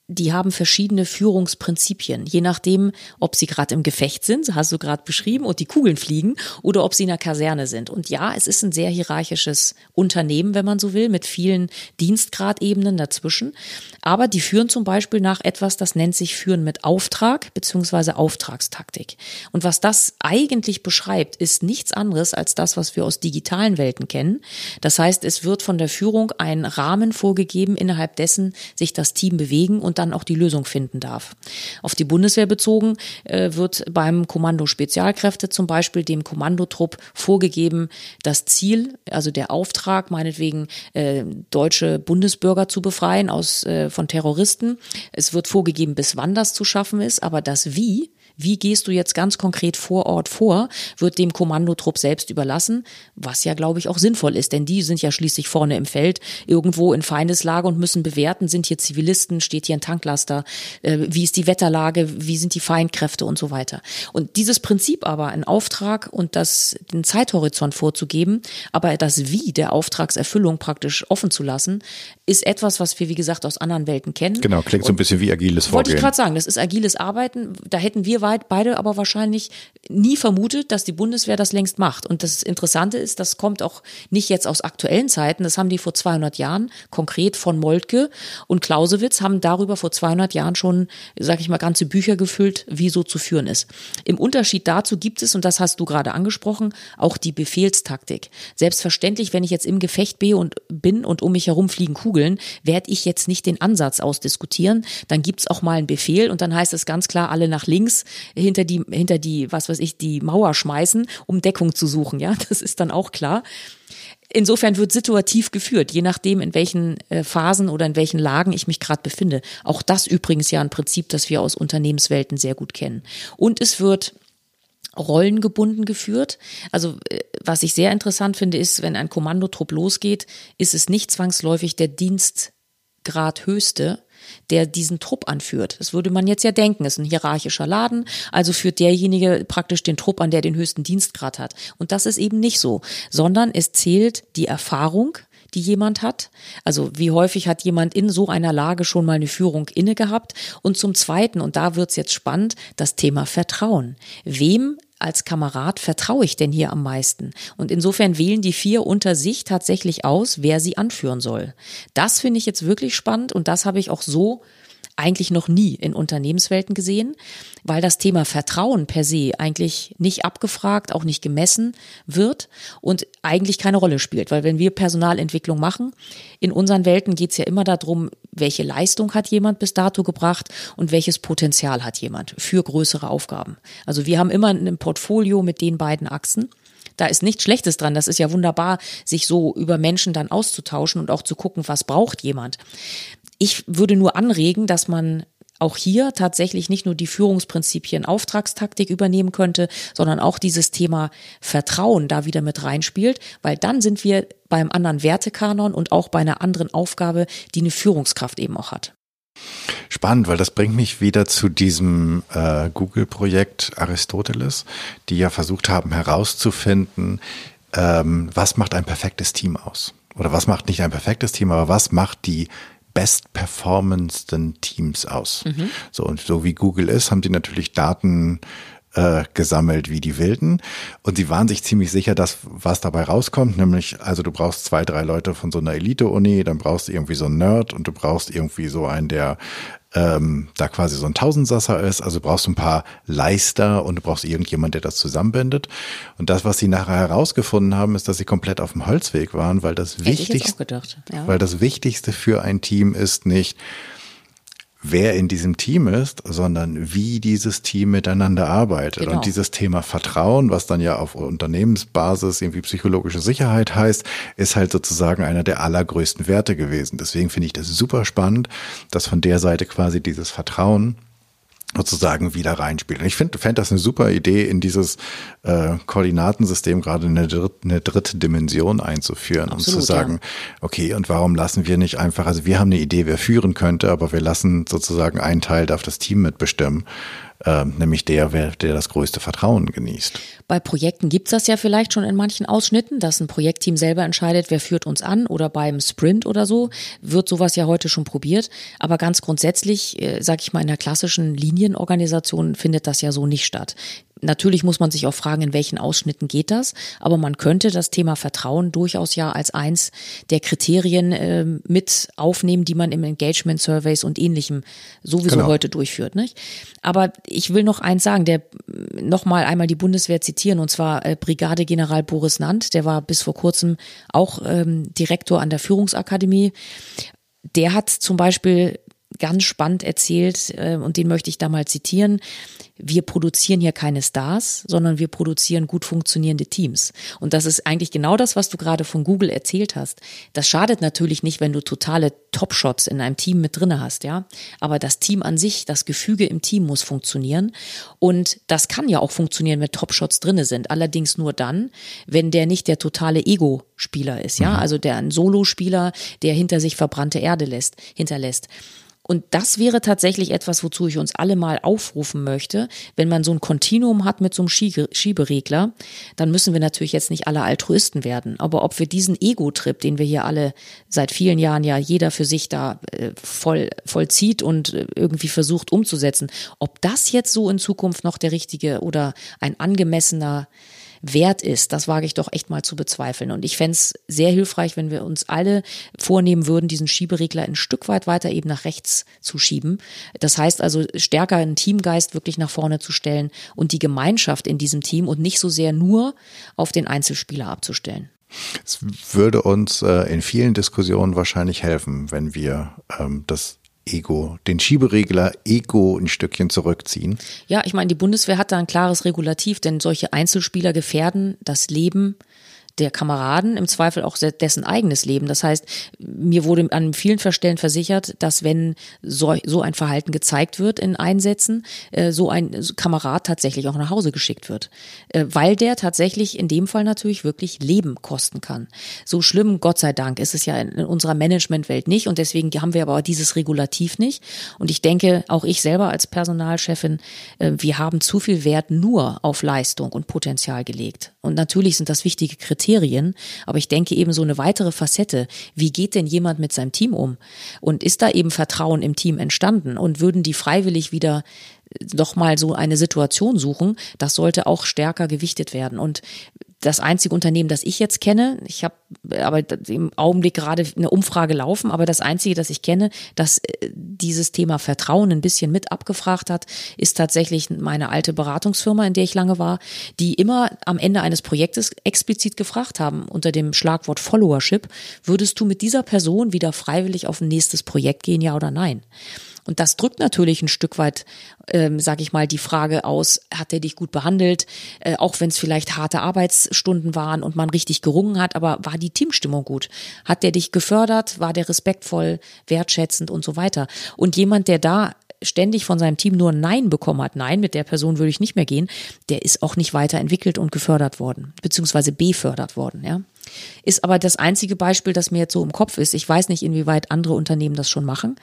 die haben verschiedene Führungsprinzipien, je nachdem, ob sie gerade im Gefecht sind, hast du gerade beschrieben, und die Kugeln fliegen, oder ob sie in der Kaserne sind. Und ja, es ist ein sehr hierarchisches Unternehmen, wenn man so will, mit vielen Dienstgradebenen dazwischen. Aber die führen zum Beispiel nach etwas, das nennt sich Führen mit Auftrag beziehungsweise Auftragstaktik. Und was das eigentlich beschreibt, ist nichts anderes als das, was wir aus digitalen Welten kennen. Das heißt, es wird von der Führung ein Rahmen vorgegeben, innerhalb dessen sich das Team bewegen und und dann auch die Lösung finden darf. Auf die Bundeswehr bezogen äh, wird beim Kommando Spezialkräfte zum Beispiel dem Kommandotrupp vorgegeben, das Ziel, also der Auftrag, meinetwegen äh, deutsche Bundesbürger zu befreien aus äh, von Terroristen. Es wird vorgegeben, bis wann das zu schaffen ist, aber das Wie wie gehst du jetzt ganz konkret vor Ort vor, wird dem Kommandotrupp selbst überlassen, was ja, glaube ich, auch sinnvoll ist, denn die sind ja schließlich vorne im Feld, irgendwo in Feindeslage und müssen bewerten, sind hier Zivilisten, steht hier ein Tanklaster, äh, wie ist die Wetterlage, wie sind die Feindkräfte und so weiter. Und dieses Prinzip aber, einen Auftrag und das, den Zeithorizont vorzugeben, aber das Wie der Auftragserfüllung praktisch offen zu lassen, ist etwas, was wir, wie gesagt, aus anderen Welten kennen. Genau, klingt so ein bisschen wie agiles Vorgehen. Wollte ich gerade sagen, das ist agiles Arbeiten. Da hätten wir weit beide aber wahrscheinlich nie vermutet, dass die Bundeswehr das längst macht. Und das Interessante ist, das kommt auch nicht jetzt aus aktuellen Zeiten. Das haben die vor 200 Jahren, konkret von Moltke und Clausewitz, haben darüber vor 200 Jahren schon, sag ich mal, ganze Bücher gefüllt, wie so zu führen ist. Im Unterschied dazu gibt es, und das hast du gerade angesprochen, auch die Befehlstaktik. Selbstverständlich, wenn ich jetzt im Gefecht bin und, bin und um mich herum fliegen Kugeln, werde ich jetzt nicht den Ansatz ausdiskutieren. Dann gibt's auch mal einen Befehl und dann heißt es ganz klar, alle nach links, hinter die, hinter die, was weiß ich, die Mauer schmeißen, um Deckung zu suchen. Ja, das ist dann auch klar. Insofern wird situativ geführt, je nachdem, in welchen äh, Phasen oder in welchen Lagen ich mich gerade befinde. Auch das übrigens ja ein Prinzip, das wir aus Unternehmenswelten sehr gut kennen. Und es wird rollengebunden geführt. Also äh, was ich sehr interessant finde, ist, wenn ein Kommandotrupp losgeht, ist es nicht zwangsläufig der Dienstgrad höchste, der diesen Trupp anführt. Das würde man jetzt ja denken, ist ein hierarchischer Laden, also führt derjenige praktisch den Trupp an, der den höchsten Dienstgrad hat. Und das ist eben nicht so, sondern es zählt die Erfahrung, die jemand hat. Also wie häufig hat jemand in so einer Lage schon mal eine Führung inne gehabt? Und zum Zweiten, und da wird's jetzt spannend, das Thema Vertrauen. Wem als Kamerad vertraue ich denn hier am meisten? Und insofern wählen die vier unter sich tatsächlich aus, wer sie anführen soll. Das finde ich jetzt wirklich spannend und das habe ich auch so eigentlich noch nie in Unternehmenswelten gesehen, weil das Thema Vertrauen per se eigentlich nicht abgefragt, auch nicht gemessen wird und eigentlich keine Rolle spielt. Weil wenn wir Personalentwicklung machen, in unseren Welten geht es ja immer darum, welche Leistung hat jemand bis dato gebracht und welches Potenzial hat jemand für größere Aufgaben. Also wir haben immer ein Portfolio mit den beiden Achsen. Da ist nichts Schlechtes dran. Das ist ja wunderbar, sich so über Menschen dann auszutauschen und auch zu gucken, was braucht jemand. Ich würde nur anregen, dass man auch hier tatsächlich nicht nur die Führungsprinzipien Auftragstaktik übernehmen könnte, sondern auch dieses Thema Vertrauen da wieder mit reinspielt, weil dann sind wir beim anderen Wertekanon und auch bei einer anderen Aufgabe, die eine Führungskraft eben auch hat. Spannend, weil das bringt mich wieder zu diesem äh, Google-Projekt Aristoteles, die ja versucht haben herauszufinden, ähm, was macht ein perfektes Team aus? Oder was macht nicht ein perfektes Team, aber was macht die bestperformendsten Teams aus? Mhm. So, und so wie Google ist, haben die natürlich Daten äh, gesammelt wie die Wilden. Und sie waren sich ziemlich sicher, dass was dabei rauskommt, nämlich, also du brauchst zwei, drei Leute von so einer Elite-Uni, dann brauchst du irgendwie so einen Nerd und du brauchst irgendwie so einen, der ähm, da quasi so ein Tausendsasser ist. Also du brauchst ein paar Leister und du brauchst irgendjemand, der das zusammenbindet. Und das, was sie nachher herausgefunden haben, ist, dass sie komplett auf dem Holzweg waren, weil das Wichtigste, ja. weil das Wichtigste für ein Team ist nicht, wer in diesem Team ist, sondern wie dieses Team miteinander arbeitet. Genau. Und dieses Thema Vertrauen, was dann ja auf Unternehmensbasis irgendwie psychologische Sicherheit heißt, ist halt sozusagen einer der allergrößten Werte gewesen. Deswegen finde ich das super spannend, dass von der Seite quasi dieses Vertrauen sozusagen wieder reinspielen. Ich finde fände das eine super Idee, in dieses äh, Koordinatensystem gerade eine, dritt, eine dritte Dimension einzuführen Absolut, und zu sagen, ja. okay, und warum lassen wir nicht einfach, also wir haben eine Idee, wer führen könnte, aber wir lassen sozusagen einen Teil darf das Team mitbestimmen äh, nämlich der, der das größte Vertrauen genießt. Bei Projekten gibt's das ja vielleicht schon in manchen Ausschnitten, dass ein Projektteam selber entscheidet, wer führt uns an oder beim Sprint oder so, wird sowas ja heute schon probiert. Aber ganz grundsätzlich, äh, sage ich mal, in der klassischen Linienorganisation findet das ja so nicht statt. Natürlich muss man sich auch fragen, in welchen Ausschnitten geht das, aber man könnte das Thema Vertrauen durchaus ja als eins der Kriterien äh, mit aufnehmen, die man im Engagement Surveys und ähnlichem sowieso genau. heute durchführt. Nicht? Aber ich will noch eins sagen, der noch mal einmal die Bundeswehr zitieren und zwar äh, Brigadegeneral Boris Nant, der war bis vor kurzem auch ähm, Direktor an der Führungsakademie. Der hat zum Beispiel ganz spannend erzählt, äh, und den möchte ich da mal zitieren wir produzieren hier keine Stars, sondern wir produzieren gut funktionierende Teams. Und das ist eigentlich genau das, was du gerade von Google erzählt hast. Das schadet natürlich nicht, wenn du totale Top-Shots in einem Team mit drinne hast, ja. Aber das Team an sich, das Gefüge im Team muss funktionieren. Und das kann ja auch funktionieren, wenn Top-Shots drinne sind. Allerdings nur dann, wenn der nicht der totale Ego-Spieler ist, ja. Mhm. Also der ein Solo-Spieler, der hinter sich verbrannte Erde lässt, hinterlässt. Und das wäre tatsächlich etwas, wozu ich uns alle mal aufrufen möchte. Wenn man so ein Kontinuum hat mit so einem Schieberegler, dann müssen wir natürlich jetzt nicht alle Altruisten werden. Aber ob wir diesen Ego-Trip, den wir hier alle seit vielen Jahren ja jeder für sich da äh, voll, vollzieht und äh, irgendwie versucht umzusetzen, ob das jetzt so in Zukunft noch der richtige oder ein angemessener wert ist, das wage ich doch echt mal zu bezweifeln. Und ich fände es sehr hilfreich, wenn wir uns alle vornehmen würden, diesen Schieberegler ein Stück weit weiter eben nach rechts zu schieben. Das heißt also, stärker einen Teamgeist wirklich nach vorne zu stellen und die Gemeinschaft in diesem Team und nicht so sehr nur auf den Einzelspieler abzustellen. Es würde uns äh, in vielen Diskussionen wahrscheinlich helfen, wenn wir ähm, das Ego, den Schieberegler Ego ein Stückchen zurückziehen? Ja, ich meine, die Bundeswehr hat da ein klares Regulativ, denn solche Einzelspieler gefährden das Leben der Kameraden, im Zweifel auch dessen eigenes Leben. Das heißt, mir wurde an vielen Stellen versichert, dass wenn so, so ein Verhalten gezeigt wird in Einsätzen, äh, so ein Kamerad tatsächlich auch nach Hause geschickt wird. Äh, weil der tatsächlich in dem Fall natürlich wirklich Leben kosten kann. So schlimm, Gott sei Dank, ist es ja in unserer Managementwelt nicht und deswegen haben wir aber dieses Regulativ nicht. Und ich denke, auch ich selber als Personalchefin, äh, wir haben zu viel Wert nur auf Leistung und Potenzial gelegt. Und natürlich sind das wichtige Kriterien Kriterien, aber ich denke eben so eine weitere Facette, wie geht denn jemand mit seinem Team um? Und ist da eben Vertrauen im Team entstanden? Und würden die freiwillig wieder doch mal so eine Situation suchen, das sollte auch stärker gewichtet werden. Und das einzige Unternehmen, das ich jetzt kenne, ich habe aber im Augenblick gerade eine Umfrage laufen, aber das einzige, das ich kenne, das äh, dieses Thema Vertrauen ein bisschen mit abgefragt hat, ist tatsächlich meine alte Beratungsfirma, in der ich lange war, die immer am Ende eines Projektes explizit gefragt haben unter dem Schlagwort Followership, würdest du mit dieser Person wieder freiwillig auf ein nächstes Projekt gehen, ja oder nein? Und das drückt natürlich ein Stück weit, ähm, sage ich mal, die Frage aus, hat er dich gut behandelt, äh, auch wenn es vielleicht harte Arbeitsstunden waren und man richtig gerungen hat, aber war die Teamstimmung gut? Hat der dich gefördert? War der respektvoll, wertschätzend und so weiter? Und jemand, der da ständig von seinem Team nur Nein bekommen hat, Nein, mit der Person würde ich nicht mehr gehen, der ist auch nicht weiterentwickelt und gefördert worden, beziehungsweise befördert worden, ja. Ist aber das einzige Beispiel, das mir jetzt so im Kopf ist. Ich weiß nicht, inwieweit andere Unternehmen das schon machen.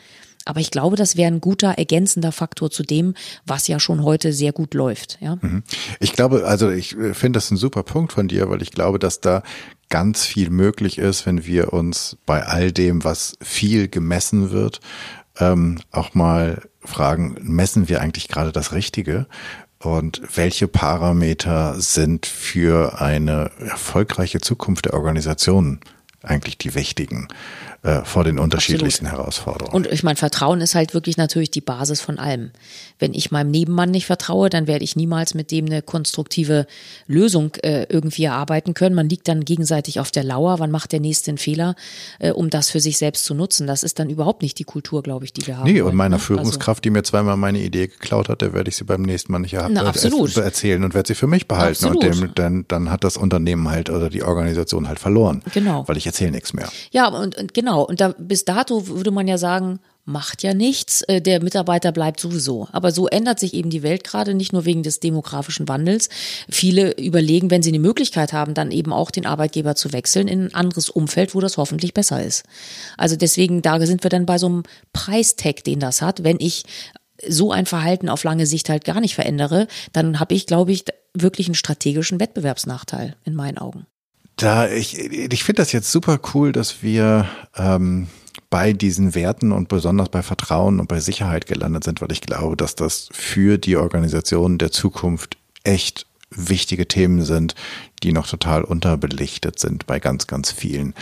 Aber ich glaube, das wäre ein guter ergänzender Faktor zu dem, was ja schon heute sehr gut läuft. Ja? Mhm. Ich glaube, also ich äh, finde das ein super Punkt von dir, weil ich glaube, dass da ganz viel möglich ist, wenn wir uns bei all dem, was viel gemessen wird, ähm, auch mal fragen, messen wir eigentlich gerade das Richtige? Und welche Parameter sind für eine erfolgreiche Zukunft der Organisation eigentlich die wichtigen? Äh, vor den unterschiedlichsten Absolut. Herausforderungen. Und ich meine, Vertrauen ist halt wirklich natürlich die Basis von allem. Wenn ich meinem Nebenmann nicht vertraue, dann werde ich niemals mit dem eine konstruktive Lösung äh, irgendwie erarbeiten können. Man liegt dann gegenseitig auf der Lauer, wann macht der nächste einen Fehler, äh, um das für sich selbst zu nutzen. Das ist dann überhaupt nicht die Kultur, glaube ich, die wir haben. Nee, und meiner ne? Führungskraft, also. die mir zweimal meine Idee geklaut hat, der werde ich sie beim nächsten Mal nicht Na, äh, erzählen und werde sie für mich behalten. Absolut. Und dem, dann, dann hat das Unternehmen halt oder die Organisation halt verloren. Genau. Weil ich erzähle nichts mehr. Ja, und, und genau Genau, und da bis dato würde man ja sagen, macht ja nichts, äh, der Mitarbeiter bleibt sowieso. Aber so ändert sich eben die Welt gerade, nicht nur wegen des demografischen Wandels. Viele überlegen, wenn sie eine Möglichkeit haben, dann eben auch den Arbeitgeber zu wechseln in ein anderes Umfeld, wo das hoffentlich besser ist. Also deswegen, da sind wir dann bei so einem Preistag, den das hat. Wenn ich so ein Verhalten auf lange Sicht halt gar nicht verändere, dann habe ich, glaube ich, wirklich einen strategischen Wettbewerbsnachteil in meinen Augen. Da ich, ich finde das jetzt super cool, dass wir ähm, bei diesen Werten und besonders bei Vertrauen und bei Sicherheit gelandet sind, weil ich glaube, dass das für die Organisation der Zukunft echt wichtige Themen sind, die noch total unterbelichtet sind bei ganz, ganz vielen.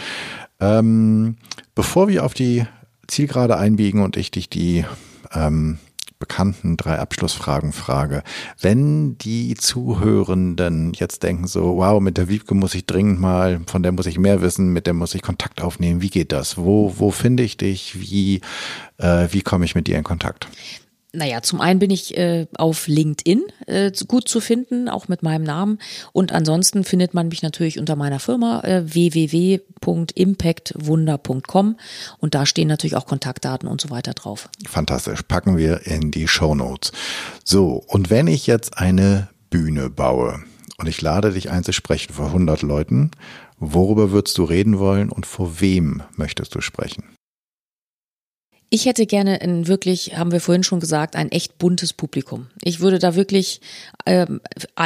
Ähm, bevor wir auf die Zielgerade einbiegen und ich dich die ähm, bekannten drei Abschlussfragen frage. Wenn die Zuhörenden jetzt denken so, wow, mit der Wiebke muss ich dringend mal, von der muss ich mehr wissen, mit der muss ich Kontakt aufnehmen, wie geht das? Wo, wo finde ich dich? Wie, äh, wie komme ich mit dir in Kontakt? Naja, zum einen bin ich äh, auf LinkedIn äh, gut zu finden, auch mit meinem Namen. Und ansonsten findet man mich natürlich unter meiner Firma äh, www.impactwunder.com und da stehen natürlich auch Kontaktdaten und so weiter drauf. Fantastisch, packen wir in die Show Notes. So, und wenn ich jetzt eine Bühne baue und ich lade dich ein zu sprechen vor 100 Leuten, worüber würdest du reden wollen und vor wem möchtest du sprechen? Ich hätte gerne ein wirklich, haben wir vorhin schon gesagt, ein echt buntes Publikum. Ich würde da wirklich ähm,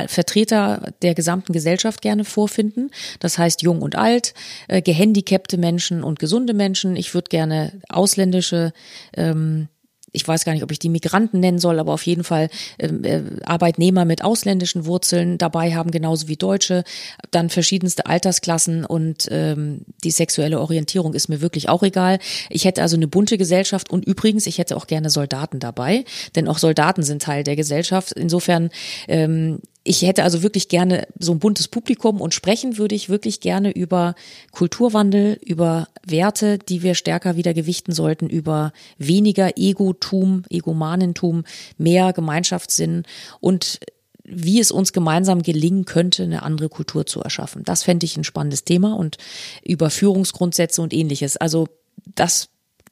Vertreter der gesamten Gesellschaft gerne vorfinden. Das heißt jung und alt, äh, gehandicapte Menschen und gesunde Menschen. Ich würde gerne ausländische ähm, ich weiß gar nicht, ob ich die Migranten nennen soll, aber auf jeden Fall ähm, äh, Arbeitnehmer mit ausländischen Wurzeln dabei haben, genauso wie Deutsche, dann verschiedenste Altersklassen und ähm, die sexuelle Orientierung ist mir wirklich auch egal. Ich hätte also eine bunte Gesellschaft und übrigens, ich hätte auch gerne Soldaten dabei, denn auch Soldaten sind Teil der Gesellschaft. Insofern ähm, ich hätte also wirklich gerne so ein buntes Publikum und sprechen würde ich wirklich gerne über Kulturwandel, über Werte, die wir stärker wieder gewichten sollten, über weniger Egotum, Egomanentum, mehr Gemeinschaftssinn und wie es uns gemeinsam gelingen könnte, eine andere Kultur zu erschaffen. Das fände ich ein spannendes Thema und über Führungsgrundsätze und ähnliches. Also das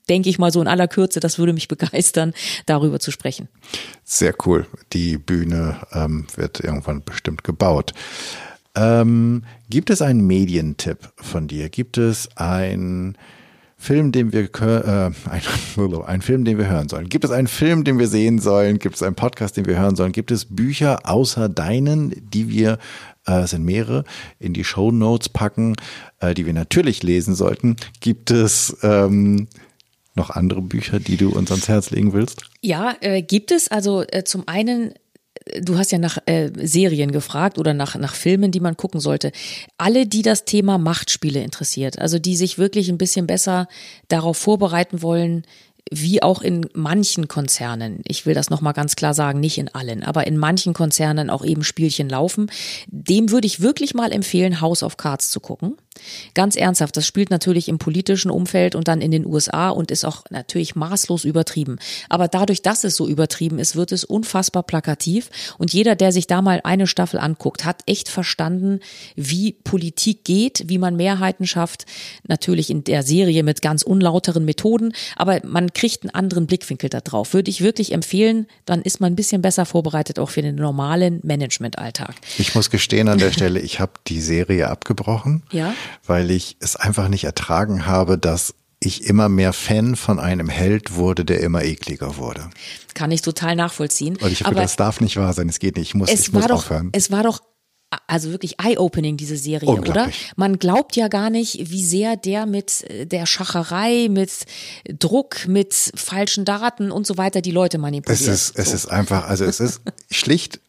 denke ich mal so in aller Kürze, das würde mich begeistern, darüber zu sprechen. Sehr cool. Die Bühne ähm, wird irgendwann bestimmt gebaut. Ähm, gibt es einen Medientipp von dir? Gibt es ein Film, den wir äh, ein, ein Film, den wir hören sollen? Gibt es einen Film, den wir sehen sollen? Gibt es einen Podcast, den wir hören sollen? Gibt es Bücher außer deinen, die wir äh, sind mehrere in die Show Notes packen, äh, die wir natürlich lesen sollten? Gibt es ähm, noch andere Bücher, die du uns ans Herz legen willst? Ja, äh, gibt es. Also äh, zum einen äh, du hast ja nach äh, Serien gefragt oder nach, nach Filmen, die man gucken sollte. Alle, die das Thema Machtspiele interessiert, also die sich wirklich ein bisschen besser darauf vorbereiten wollen, wie auch in manchen Konzernen, ich will das nochmal ganz klar sagen, nicht in allen, aber in manchen Konzernen auch eben Spielchen laufen, dem würde ich wirklich mal empfehlen, House of Cards zu gucken. Ganz ernsthaft, das spielt natürlich im politischen Umfeld und dann in den USA und ist auch natürlich maßlos übertrieben. Aber dadurch, dass es so übertrieben ist, wird es unfassbar plakativ. Und jeder, der sich da mal eine Staffel anguckt, hat echt verstanden, wie Politik geht, wie man Mehrheiten schafft. Natürlich in der Serie mit ganz unlauteren Methoden, aber man kriegt einen anderen Blickwinkel da drauf. Würde ich wirklich empfehlen, dann ist man ein bisschen besser vorbereitet auch für den normalen Managementalltag. Ich muss gestehen an der Stelle, ich habe die Serie abgebrochen. Ja weil ich es einfach nicht ertragen habe, dass ich immer mehr Fan von einem Held wurde, der immer ekliger wurde. Kann ich total nachvollziehen. Und ich finde, das darf nicht wahr sein. Es geht nicht. Ich muss, es ich muss doch, aufhören. Es war doch also wirklich eye-opening, diese Serie, oder? Man glaubt ja gar nicht, wie sehr der mit äh, der Schacherei, mit Druck, mit falschen Daten und so weiter die Leute manipuliert. Es ist, es ist einfach, also es ist schlicht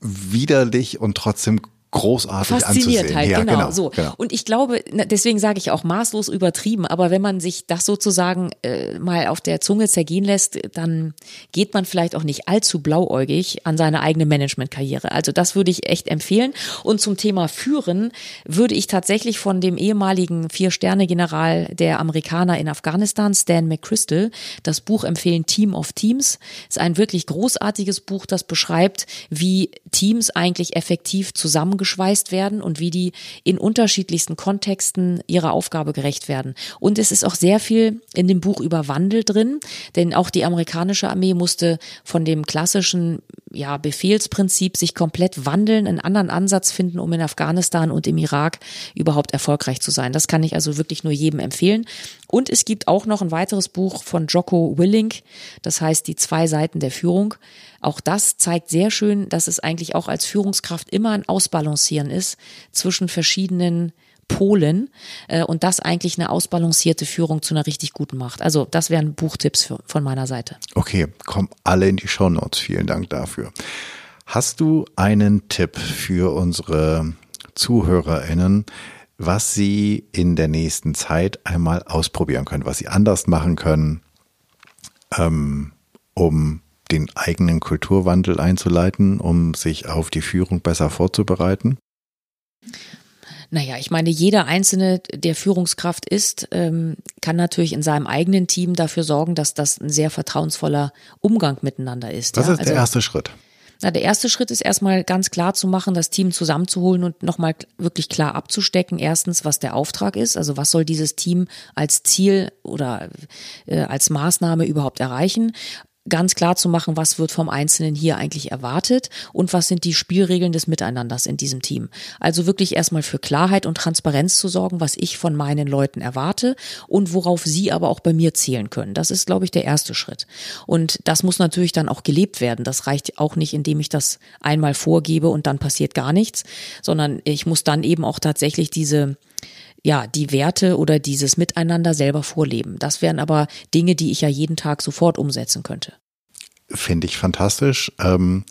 widerlich und trotzdem großartig Fasziniert anzusehen. halt, ja, genau, genau, so. Genau. Und ich glaube, deswegen sage ich auch maßlos übertrieben, aber wenn man sich das sozusagen äh, mal auf der Zunge zergehen lässt, dann geht man vielleicht auch nicht allzu blauäugig an seine eigene Managementkarriere. Also das würde ich echt empfehlen. Und zum Thema Führen würde ich tatsächlich von dem ehemaligen Vier-Sterne-General der Amerikaner in Afghanistan, Stan McChrystal, das Buch empfehlen Team of Teams. ist ein wirklich großartiges Buch, das beschreibt, wie Teams eigentlich effektiv zusammen zusammengeschweißt werden und wie die in unterschiedlichsten Kontexten ihrer Aufgabe gerecht werden. Und es ist auch sehr viel in dem Buch über Wandel drin, denn auch die amerikanische Armee musste von dem klassischen ja, Befehlsprinzip sich komplett wandeln, einen anderen Ansatz finden, um in Afghanistan und im Irak überhaupt erfolgreich zu sein. Das kann ich also wirklich nur jedem empfehlen. Und es gibt auch noch ein weiteres Buch von Jocko Willink, das heißt Die zwei Seiten der Führung. Auch das zeigt sehr schön, dass es eigentlich auch als Führungskraft immer ein Ausbalancieren ist zwischen verschiedenen Polen äh, und das eigentlich eine ausbalancierte Führung zu einer richtig guten macht. Also das wären Buchtipps für, von meiner Seite. Okay, kommen alle in die Show Notes. Vielen Dank dafür. Hast du einen Tipp für unsere ZuhörerInnen, was sie in der nächsten Zeit einmal ausprobieren können, was sie anders machen können, ähm, um den eigenen Kulturwandel einzuleiten, um sich auf die Führung besser vorzubereiten? Naja, ich meine, jeder Einzelne, der Führungskraft ist, ähm, kann natürlich in seinem eigenen Team dafür sorgen, dass das ein sehr vertrauensvoller Umgang miteinander ist. Das ja? ist der also, erste Schritt. Na, der erste Schritt ist erstmal ganz klar zu machen, das Team zusammenzuholen und nochmal wirklich klar abzustecken. Erstens, was der Auftrag ist, also was soll dieses Team als Ziel oder äh, als Maßnahme überhaupt erreichen ganz klar zu machen, was wird vom Einzelnen hier eigentlich erwartet und was sind die Spielregeln des Miteinanders in diesem Team. Also wirklich erstmal für Klarheit und Transparenz zu sorgen, was ich von meinen Leuten erwarte und worauf sie aber auch bei mir zählen können. Das ist, glaube ich, der erste Schritt. Und das muss natürlich dann auch gelebt werden. Das reicht auch nicht, indem ich das einmal vorgebe und dann passiert gar nichts, sondern ich muss dann eben auch tatsächlich diese ja, die Werte oder dieses Miteinander selber vorleben. Das wären aber Dinge, die ich ja jeden Tag sofort umsetzen könnte. Finde ich fantastisch, ähm,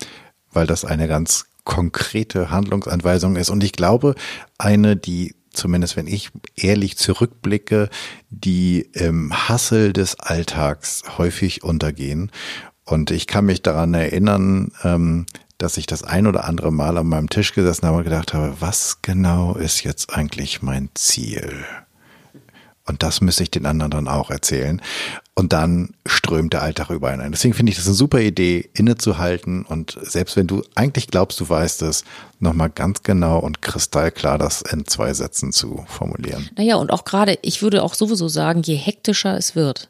weil das eine ganz konkrete Handlungsanweisung ist. Und ich glaube, eine, die zumindest wenn ich ehrlich zurückblicke, die im Hassel des Alltags häufig untergehen. Und ich kann mich daran erinnern, ähm, dass ich das ein oder andere Mal an meinem Tisch gesessen habe und gedacht habe, was genau ist jetzt eigentlich mein Ziel? Und das müsste ich den anderen dann auch erzählen. Und dann strömt der Alltag über einen ein. Deswegen finde ich das eine super Idee, innezuhalten und selbst wenn du eigentlich glaubst, du weißt es, nochmal ganz genau und kristallklar das in zwei Sätzen zu formulieren. Naja, und auch gerade, ich würde auch sowieso sagen, je hektischer es wird,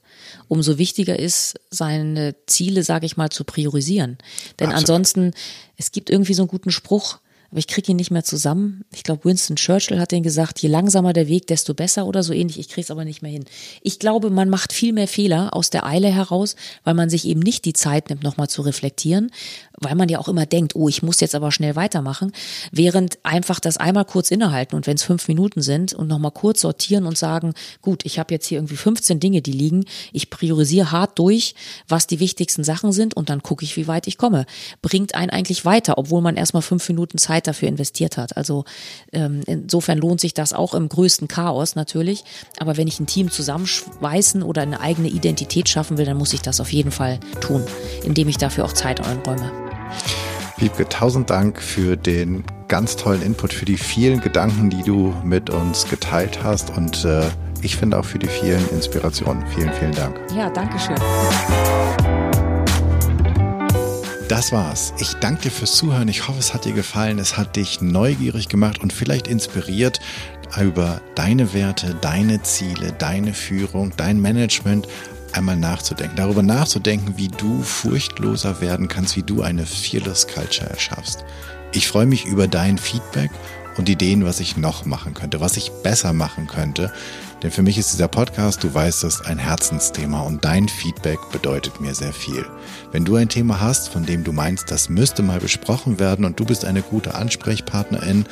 umso wichtiger ist, seine Ziele, sage ich mal, zu priorisieren. Denn Absolut. ansonsten, es gibt irgendwie so einen guten Spruch, aber ich kriege ihn nicht mehr zusammen. Ich glaube, Winston Churchill hat den gesagt, je langsamer der Weg, desto besser oder so ähnlich. Ich kriege es aber nicht mehr hin. Ich glaube, man macht viel mehr Fehler aus der Eile heraus, weil man sich eben nicht die Zeit nimmt, nochmal zu reflektieren, weil man ja auch immer denkt, oh, ich muss jetzt aber schnell weitermachen, während einfach das einmal kurz innehalten und wenn es fünf Minuten sind und nochmal kurz sortieren und sagen, gut, ich habe jetzt hier irgendwie 15 Dinge, die liegen, ich priorisiere hart durch, was die wichtigsten Sachen sind und dann gucke ich, wie weit ich komme. Bringt einen eigentlich weiter, obwohl man erstmal fünf Minuten Zeit dafür investiert hat. Also ähm, insofern lohnt sich das auch im größten Chaos natürlich. Aber wenn ich ein Team zusammenschweißen oder eine eigene Identität schaffen will, dann muss ich das auf jeden Fall tun, indem ich dafür auch Zeit einräume. Wiebke, tausend Dank für den ganz tollen Input, für die vielen Gedanken, die du mit uns geteilt hast und äh, ich finde auch für die vielen Inspirationen. Vielen, vielen Dank. Ja, danke schön. Das war's. Ich danke dir fürs Zuhören. Ich hoffe, es hat dir gefallen. Es hat dich neugierig gemacht und vielleicht inspiriert, über deine Werte, deine Ziele, deine Führung, dein Management einmal nachzudenken, darüber nachzudenken, wie du furchtloser werden kannst, wie du eine Fearless Culture erschaffst. Ich freue mich über dein Feedback und Ideen, was ich noch machen könnte, was ich besser machen könnte. Denn für mich ist dieser Podcast, du weißt es, ein Herzensthema und dein Feedback bedeutet mir sehr viel. Wenn du ein Thema hast, von dem du meinst, das müsste mal besprochen werden und du bist eine gute Ansprechpartnerin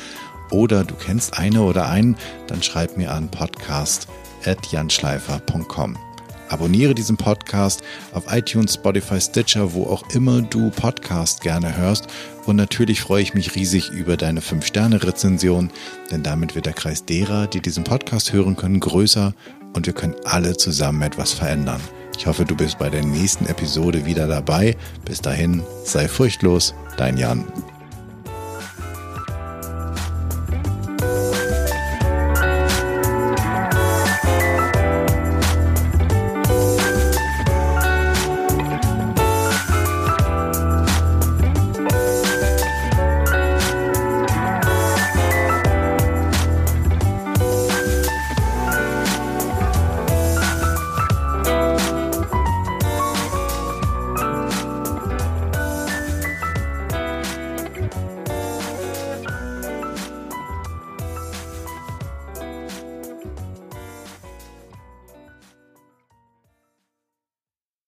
oder du kennst eine oder einen, dann schreib mir an podcast.janschleifer.com. Abonniere diesen Podcast auf iTunes, Spotify, Stitcher, wo auch immer du Podcast gerne hörst. Und natürlich freue ich mich riesig über deine 5-Sterne-Rezension, denn damit wird der Kreis derer, die diesen Podcast hören können, größer und wir können alle zusammen etwas verändern. Ich hoffe, du bist bei der nächsten Episode wieder dabei. Bis dahin, sei furchtlos, dein Jan.